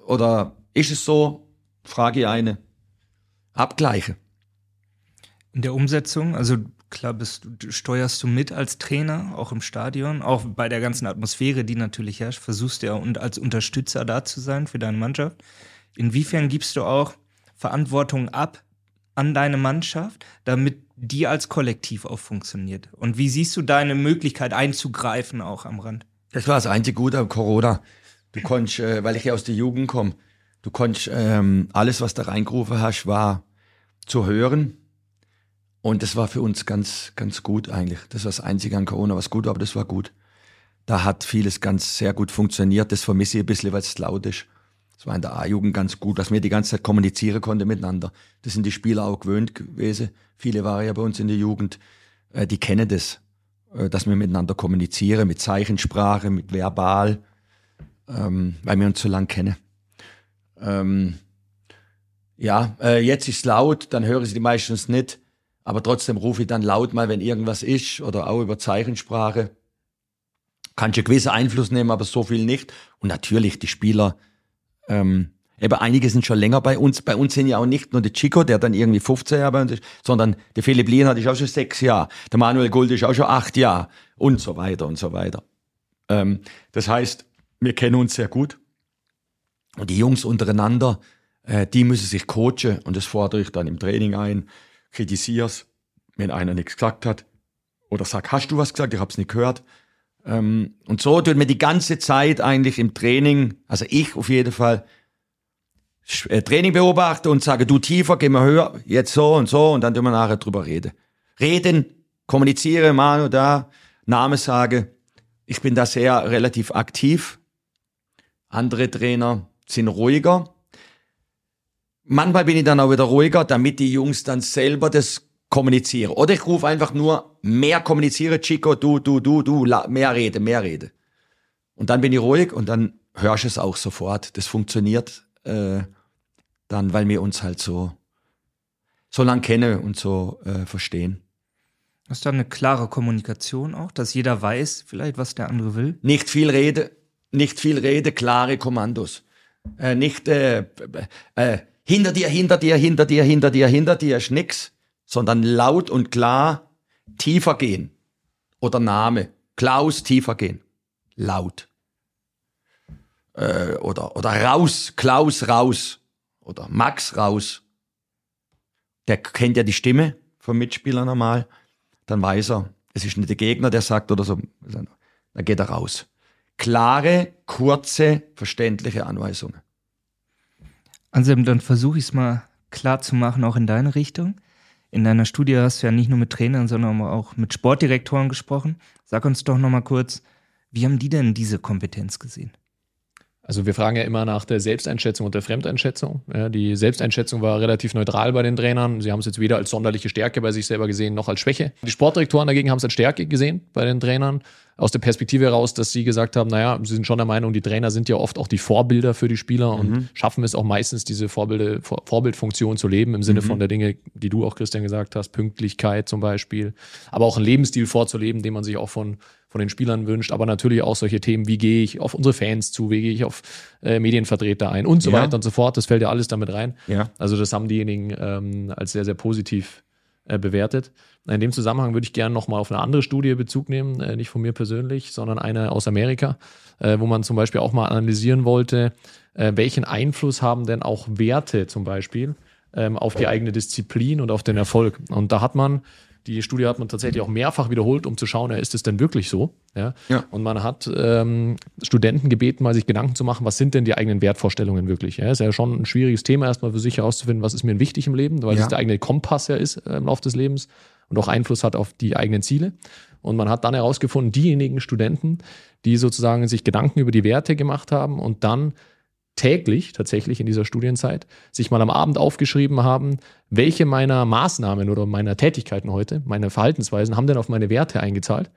Oder ist es so? Frage ich eine. Abgleichen. In der Umsetzung, also klar bist du, steuerst du mit als Trainer, auch im Stadion, auch bei der ganzen Atmosphäre, die natürlich herrscht, versuchst du ja und als Unterstützer da zu sein für deine Mannschaft. Inwiefern gibst du auch Verantwortung ab an deine Mannschaft, damit die als Kollektiv auch funktioniert? Und wie siehst du deine Möglichkeit einzugreifen auch am Rand? Das war das einzige Gute an Corona. Du konntest, äh, weil ich ja aus der Jugend komme, du konntest ähm, alles, was da reingerufen hast, war zu hören. Und das war für uns ganz, ganz gut eigentlich. Das war das Einzige an Corona, was gut war, aber das war gut. Da hat vieles ganz sehr gut funktioniert. Das vermisse ich ein bisschen, weil es laut ist. Das war in der A-Jugend ganz gut, dass wir die ganze Zeit kommunizieren konnten miteinander. Das sind die Spieler auch gewöhnt gewesen. Viele waren ja bei uns in der Jugend. Äh, die kennen das, äh, dass wir miteinander kommunizieren, mit Zeichensprache, mit Verbal, ähm, weil wir uns so lange kennen. Ähm, ja, äh, jetzt ist es laut, dann hören sie die meistens nicht. Aber trotzdem rufe ich dann laut mal, wenn irgendwas ist oder auch über Zeichensprache. Kann schon gewissen Einfluss nehmen, aber so viel nicht. Und natürlich die Spieler ähm, eben einige sind schon länger bei uns. Bei uns sind ja auch nicht nur der Chico, der dann irgendwie 15 Jahre bei uns ist, sondern der Philipp Lienhardt ist auch schon sechs Jahre, der Manuel Gold ist auch schon acht Jahre und so weiter und so weiter. Ähm, das heißt, wir kennen uns sehr gut. Und die Jungs untereinander, äh, die müssen sich coachen und das fordere ich dann im Training ein, kritisier's, wenn einer nichts gesagt hat oder sag, hast du was gesagt, ich hab's nicht gehört. Ähm, und so tut mir die ganze Zeit eigentlich im Training, also ich auf jeden Fall, äh, Training beobachte und sage, du tiefer, geh mal höher, jetzt so und so und dann tun wir nachher drüber reden. Reden, kommuniziere, Manu da, Name sage. Ich bin da sehr relativ aktiv. Andere Trainer sind ruhiger. Manchmal bin ich dann auch wieder ruhiger, damit die Jungs dann selber das kommuniziere. Oder ich rufe einfach nur mehr kommuniziere, Chico, du, du, du, du, mehr rede, mehr rede. Und dann bin ich ruhig und dann hörst du es auch sofort. Das funktioniert äh, dann, weil wir uns halt so, so lang kennen und so äh, verstehen. Hast du eine klare Kommunikation auch, dass jeder weiß vielleicht, was der andere will? Nicht viel Rede, nicht viel Rede, klare Kommandos. Äh, nicht äh, äh, hinter dir, hinter dir, hinter dir, hinter dir, hinter dir ist nix sondern laut und klar tiefer gehen. Oder Name. Klaus tiefer gehen. Laut. Äh, oder, oder raus, Klaus raus. Oder Max raus. Der kennt ja die Stimme vom Mitspieler normal. Dann weiß er, es ist nicht der Gegner, der sagt oder so. Dann geht er raus. Klare, kurze, verständliche Anweisungen. Anselm, dann versuche ich es mal klar zu machen, auch in deine Richtung. In deiner Studie hast du ja nicht nur mit Trainern, sondern auch mit Sportdirektoren gesprochen. Sag uns doch nochmal kurz, wie haben die denn diese Kompetenz gesehen? Also wir fragen ja immer nach der Selbsteinschätzung und der Fremdeinschätzung. Ja, die Selbsteinschätzung war relativ neutral bei den Trainern. Sie haben es jetzt weder als sonderliche Stärke bei sich selber gesehen, noch als Schwäche. Die Sportdirektoren dagegen haben es als Stärke gesehen bei den Trainern. Aus der Perspektive heraus, dass sie gesagt haben, naja, sie sind schon der Meinung, die Trainer sind ja oft auch die Vorbilder für die Spieler und mhm. schaffen es auch meistens, diese Vorbilde, Vor Vorbildfunktion zu leben, im Sinne mhm. von der Dinge, die du auch, Christian, gesagt hast, Pünktlichkeit zum Beispiel, aber auch einen Lebensstil vorzuleben, den man sich auch von von den Spielern wünscht, aber natürlich auch solche Themen, wie gehe ich auf unsere Fans zu, wie gehe ich auf äh, Medienvertreter ein und so ja. weiter und so fort. Das fällt ja alles damit rein. Ja. Also das haben diejenigen ähm, als sehr, sehr positiv äh, bewertet. In dem Zusammenhang würde ich gerne nochmal auf eine andere Studie Bezug nehmen, äh, nicht von mir persönlich, sondern eine aus Amerika, äh, wo man zum Beispiel auch mal analysieren wollte, äh, welchen Einfluss haben denn auch Werte zum Beispiel ähm, auf die eigene Disziplin und auf den Erfolg. Und da hat man die Studie hat man tatsächlich auch mehrfach wiederholt, um zu schauen, ist es denn wirklich so? Ja? ja. Und man hat ähm, Studenten gebeten, mal sich Gedanken zu machen, was sind denn die eigenen Wertvorstellungen wirklich? Ja, ist ja schon ein schwieriges Thema, erstmal für sich herauszufinden, was ist mir wichtig im Leben, weil ja. das der eigene Kompass ja ist äh, im Laufe des Lebens und auch Einfluss hat auf die eigenen Ziele. Und man hat dann herausgefunden, diejenigen Studenten, die sozusagen sich Gedanken über die Werte gemacht haben und dann täglich tatsächlich in dieser Studienzeit sich mal am Abend aufgeschrieben haben, welche meiner Maßnahmen oder meiner Tätigkeiten heute, meine Verhaltensweisen haben denn auf meine Werte eingezahlt.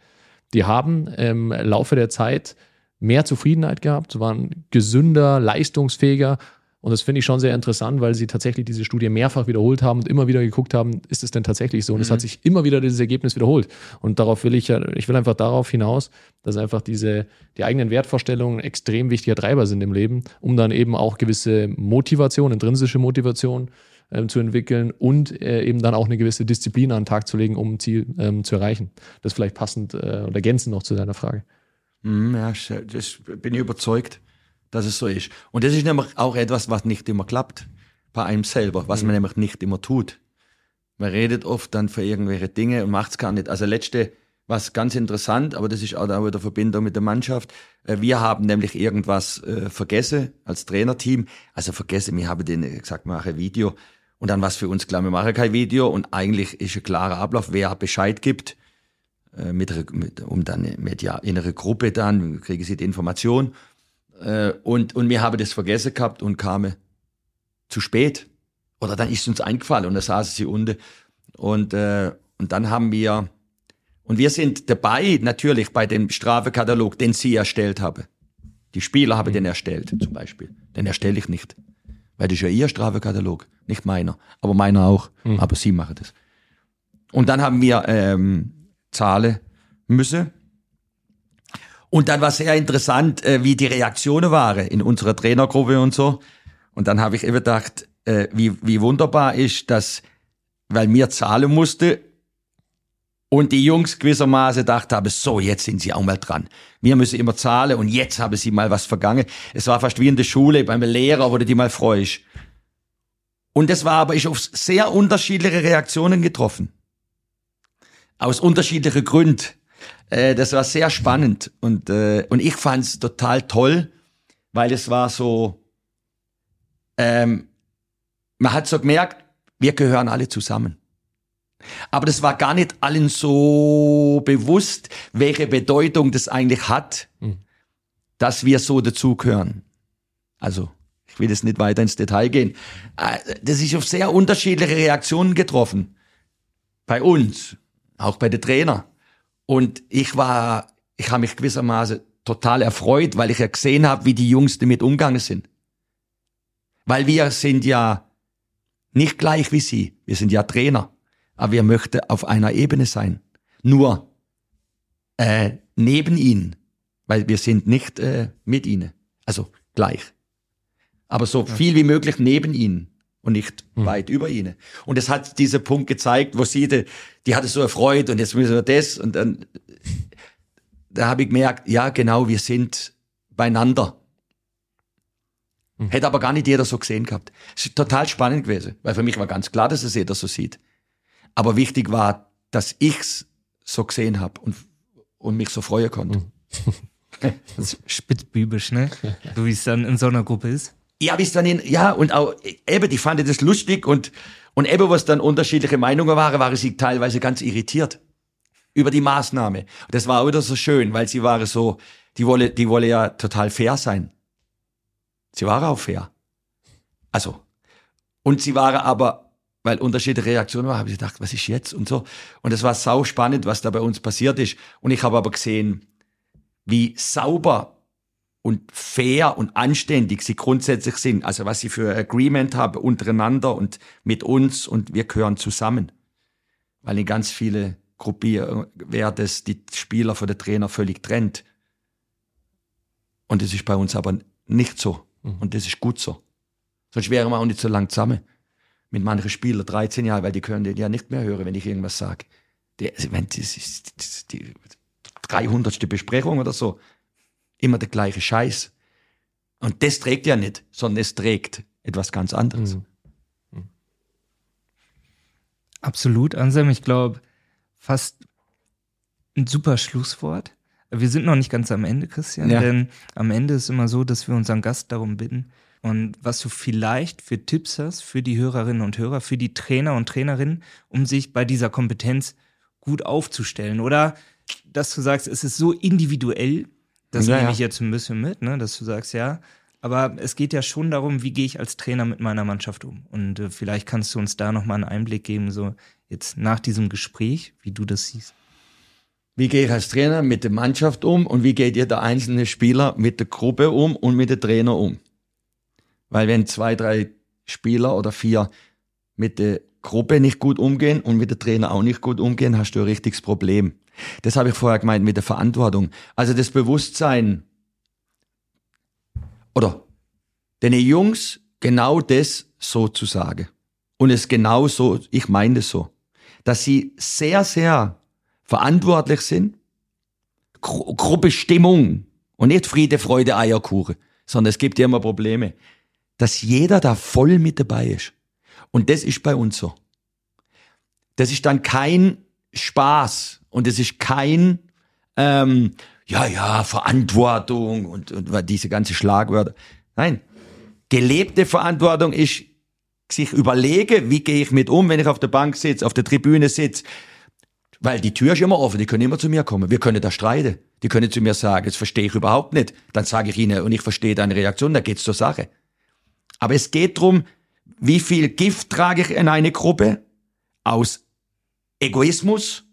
Die haben im Laufe der Zeit mehr Zufriedenheit gehabt, waren gesünder, leistungsfähiger, Und das finde ich schon sehr interessant, weil sie tatsächlich diese Studie mehrfach wiederholt haben und immer wieder geguckt haben, ist es denn tatsächlich so? Und mhm. es hat sich immer wieder dieses Ergebnis wiederholt. Und darauf will ich ja, ich will einfach darauf hinaus, dass einfach diese, die eigenen Wertvorstellungen extrem wichtiger Treiber sind im Leben, um dann eben auch gewisse Motivation, intrinsische Motivation ähm, zu entwickeln und äh, eben dann auch eine gewisse Disziplin an den Tag zu legen, um ein Ziel ähm, zu erreichen. Das ist vielleicht passend äh, oder ergänzend noch zu deiner Frage. Mhm, ja, das bin ich überzeugt dass es so ist. Und das ist nämlich auch etwas, was nicht immer klappt bei einem selber, was mhm. man nämlich nicht immer tut. Man redet oft dann für irgendwelche Dinge und macht es gar nicht. Also letzte, was ganz interessant, aber das ist auch da wieder Verbindung mit der Mannschaft. Äh, wir haben nämlich irgendwas äh, vergessen als Trainerteam. Also vergessen, wir haben denen gesagt, wir machen ein Video. Und dann was für uns klar, wir machen kein Video. Und eigentlich ist ein klarer Ablauf, wer Bescheid gibt, äh, mit, mit, um dann mit ja, innere Gruppe dann, kriegen sie die Information. Äh, und, und wir haben das vergessen gehabt und kamen zu spät. Oder dann ist es uns eingefallen und da saßen sie unten. Und, äh, und dann haben wir, und wir sind dabei natürlich bei dem Strafekatalog, den sie erstellt haben. Die Spieler haben mhm. den erstellt, zum Beispiel. Den erstelle ich nicht. Weil das ist ja ihr Strafekatalog, nicht meiner. Aber meiner auch. Mhm. Aber sie machen das. Und dann haben wir ähm, Zahlen müssen. Und dann war sehr interessant, äh, wie die Reaktionen waren in unserer Trainergruppe und so. Und dann habe ich eben gedacht, äh, wie, wie wunderbar ist, dass, weil mir zahlen musste und die Jungs gewissermaßen gedacht haben, so, jetzt sind sie auch mal dran. Wir müssen immer zahlen und jetzt haben sie mal was vergangen. Es war fast wie in der Schule beim Lehrer, du die mal freust. Und das war aber, ich auf sehr unterschiedliche Reaktionen getroffen. Aus unterschiedlichen Gründen. Äh, das war sehr spannend und, äh, und ich fand es total toll, weil es war so, ähm, man hat so gemerkt, wir gehören alle zusammen. Aber das war gar nicht allen so bewusst, welche Bedeutung das eigentlich hat, mhm. dass wir so dazugehören. Also, ich will jetzt nicht weiter ins Detail gehen. Äh, das ist auf sehr unterschiedliche Reaktionen getroffen. Bei uns, auch bei den Trainern. Und ich war, ich habe mich gewissermaßen total erfreut, weil ich ja gesehen habe, wie die Jungs damit umgegangen sind. Weil wir sind ja nicht gleich wie sie. Wir sind ja Trainer. Aber wir möchten auf einer Ebene sein. Nur äh, neben ihnen. Weil wir sind nicht äh, mit ihnen. Also gleich. Aber so viel wie möglich neben ihnen und nicht mhm. weit über ihnen. Und es hat dieser Punkt gezeigt, wo sie, die, die hatte so erfreut und jetzt müssen wir das und dann, da habe ich gemerkt, ja genau, wir sind beieinander. Mhm. Hätte aber gar nicht jeder so gesehen gehabt. Es ist total spannend gewesen, weil für mich war ganz klar, dass es jeder so sieht. Aber wichtig war, dass ich's so gesehen habe und, und mich so freuen konnte. Mhm. das ist spitzbübisch, ne? So wie es dann in so einer Gruppe ist. Ja, bis dann in, ja, und auch, eben, die fanden das lustig und, und eben, was dann unterschiedliche Meinungen waren, waren sie teilweise ganz irritiert über die Maßnahme. Das war auch wieder so schön, weil sie waren so, die wolle, die wolle ja total fair sein. Sie waren auch fair. Also. Und sie waren aber, weil unterschiedliche Reaktionen waren, habe ich gedacht, was ist jetzt und so. Und es war sau spannend, was da bei uns passiert ist. Und ich habe aber gesehen, wie sauber und fair und anständig sie grundsätzlich sind. Also was sie für Agreement haben untereinander und mit uns und wir gehören zusammen. Weil in ganz viele Gruppieren werden es die Spieler von der Trainer völlig trennt. Und das ist bei uns aber nicht so. Mhm. Und das ist gut so. Sonst wären wir auch nicht so lang zusammen. Mit manchen Spielern, 13 Jahre, weil die können ja nicht mehr hören, wenn ich irgendwas sage. Die, also wenn das ist die 300. Besprechung oder so immer der gleiche Scheiß. Und das trägt ja nicht, sondern es trägt etwas ganz anderes. Mhm. mhm. Absolut, Anselm. Ich glaube, fast ein super Schlusswort. Wir sind noch nicht ganz am Ende, Christian, ja. denn am Ende ist immer so, dass wir unseren Gast darum bitten. Und was du vielleicht für Tipps hast für die Hörerinnen und Hörer, für die Trainer und Trainerinnen, um sich bei dieser Kompetenz gut aufzustellen. Oder dass du sagst, es ist so individuell, das ja, nehme ich jetzt ein bisschen mit, ne, dass du sagst, ja. Aber es geht ja schon darum, wie gehe ich als Trainer mit meiner Mannschaft um. Und äh, vielleicht kannst du uns da nochmal einen Einblick geben, so jetzt nach diesem Gespräch, wie du das siehst. Wie gehe ich als Trainer mit der Mannschaft um und wie geht jeder einzelne Spieler mit der Gruppe um und mit dem Trainer um? Weil wenn zwei, drei Spieler oder vier mit der Gruppe nicht gut umgehen und mit der Trainer auch nicht gut umgehen, hast du ein richtiges Problem. Das habe ich vorher gemeint mit der Verantwortung. Also das Bewusstsein oder den Jungs genau das so zu sagen. Und es genau so, ich meine das so, dass sie sehr, sehr verantwortlich sind. Gru Gruppe Stimmung und nicht Friede, Freude, Eierkuchen, sondern es gibt ja immer Probleme. Dass jeder da voll mit dabei ist. Und das ist bei uns so. Das ist dann kein Spaß und das ist kein, ähm, ja, ja, Verantwortung und, und diese ganze Schlagwörter. Nein, gelebte Verantwortung ist, sich überlege, wie gehe ich mit um, wenn ich auf der Bank sitze, auf der Tribüne sitze. Weil die Tür ist immer offen, die können immer zu mir kommen. Wir können da streiten. Die können zu mir sagen, das verstehe ich überhaupt nicht. Dann sage ich ihnen, und ich verstehe deine Reaktion, da geht's zur Sache. Aber es geht drum, wie viel Gift trage ich in eine Gruppe aus Egoismus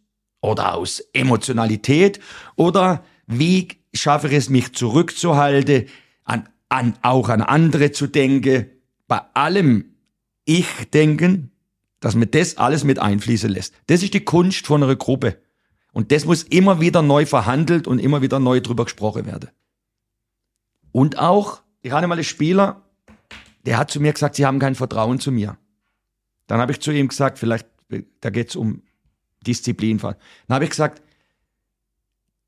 oder aus Emotionalität oder wie schaffe ich es, mich zurückzuhalten, an, an, auch an andere zu denken, bei allem Ich denken, dass man das alles mit einfließen lässt. Das ist die Kunst von einer Gruppe. Und das muss immer wieder neu verhandelt und immer wieder neu drüber gesprochen werden. Und auch, ich hatte mal einen Spieler, der hat zu mir gesagt, sie haben kein Vertrauen zu mir. Dann habe ich zu ihm gesagt, vielleicht, da geht's um Disziplin. Dann habe ich gesagt,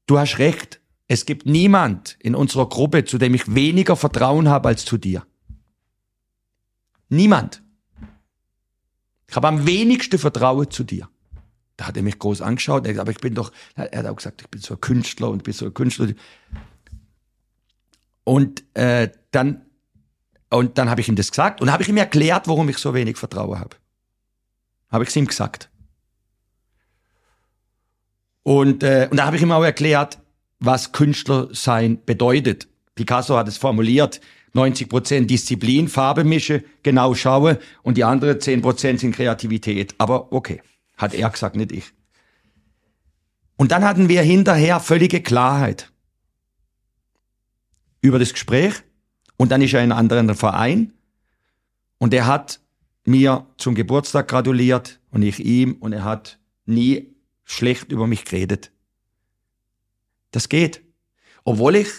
du hast recht, es gibt niemand in unserer Gruppe, zu dem ich weniger Vertrauen habe als zu dir. Niemand. Ich habe am wenigsten Vertrauen zu dir. Da hat er mich groß angeschaut, er aber ich bin doch, er hat auch gesagt, ich bin so ein Künstler und bin so ein Künstler. Und äh, dann, und dann habe ich ihm das gesagt und habe ich ihm erklärt, warum ich so wenig Vertrauen habe. Habe ich es ihm gesagt. Und, äh, und da habe ich ihm auch erklärt, was Künstler sein bedeutet. Picasso hat es formuliert, 90% Disziplin, Farbe mische, genau schaue und die andere 10% sind Kreativität. Aber okay, hat er gesagt, nicht ich. Und dann hatten wir hinterher völlige Klarheit über das Gespräch und dann ist er in einem anderen Verein und er hat mir zum Geburtstag gratuliert und ich ihm und er hat nie schlecht über mich geredet. Das geht. Obwohl ich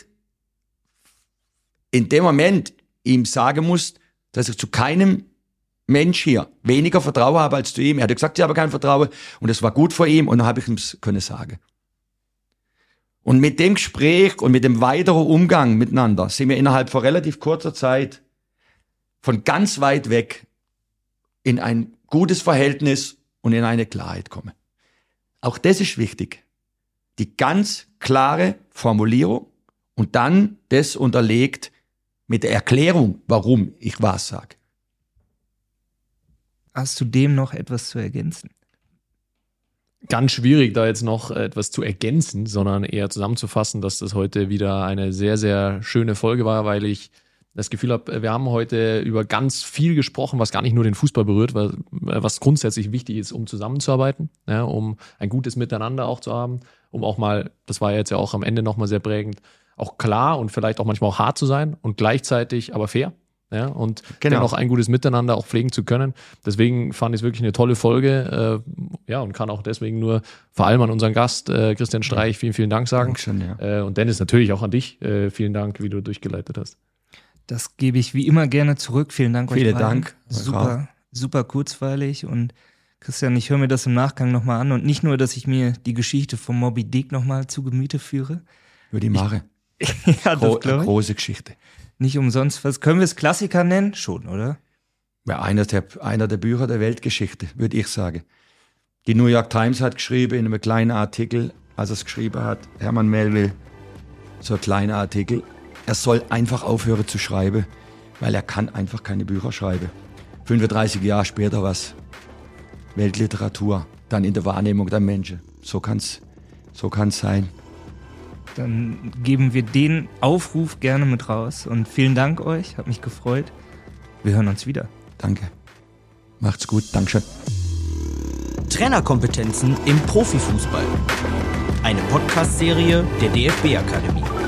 in dem Moment ihm sagen muss, dass ich zu keinem Mensch hier weniger Vertrauen habe als zu ihm. Er hat gesagt, ich habe kein Vertrauen und das war gut vor ihm und dann habe ich ihm können sagen. Und mit dem Gespräch und mit dem weiteren Umgang miteinander sind wir innerhalb von relativ kurzer Zeit von ganz weit weg in ein gutes Verhältnis und in eine Klarheit kommen. Auch das ist wichtig. Die ganz klare Formulierung und dann das unterlegt mit der Erklärung, warum ich was sage. Hast du dem noch etwas zu ergänzen? Ganz schwierig, da jetzt noch etwas zu ergänzen, sondern eher zusammenzufassen, dass das heute wieder eine sehr, sehr schöne Folge war, weil ich das Gefühl habe, wir haben heute über ganz viel gesprochen, was gar nicht nur den Fußball berührt, was grundsätzlich wichtig ist, um zusammenzuarbeiten, ja, um ein gutes Miteinander auch zu haben, um auch mal, das war jetzt ja auch am Ende nochmal sehr prägend, auch klar und vielleicht auch manchmal auch hart zu sein und gleichzeitig aber fair. Ja, und genau. dennoch ein gutes Miteinander auch pflegen zu können. Deswegen fand ich es wirklich eine tolle Folge. Äh, ja, und kann auch deswegen nur vor allem an unseren Gast, äh, Christian Streich, vielen, vielen Dank sagen. Dankeschön, ja. Äh, und Dennis natürlich auch an dich. Äh, vielen Dank, wie du durchgeleitet hast. Das gebe ich wie immer gerne zurück. Vielen Dank Vielen euch Dank. Super, super kurzweilig und Christian, ich höre mir das im Nachgang nochmal an und nicht nur, dass ich mir die Geschichte von Moby Dick nochmal zu Gemüte führe. Über die Mare. ja, Gro das Eine große Geschichte. Nicht umsonst. Was können wir es Klassiker nennen? Schon, oder? Ja, einer der, einer der Bücher der Weltgeschichte, würde ich sagen. Die New York Times hat geschrieben in einem kleinen Artikel, als er es geschrieben hat, Hermann Melville, so ein kleiner Artikel, er soll einfach aufhören zu schreiben, weil er kann einfach keine Bücher schreiben. 35 Jahre später was. Weltliteratur, dann in der Wahrnehmung der Menschen. So kann's, so kann's sein. Dann geben wir den Aufruf gerne mit raus und vielen Dank euch, hat mich gefreut. Wir hören uns wieder. Danke. Macht's gut, Dankeschön. Trainerkompetenzen im Profifußball. Eine Podcast-Serie der DFB Akademie.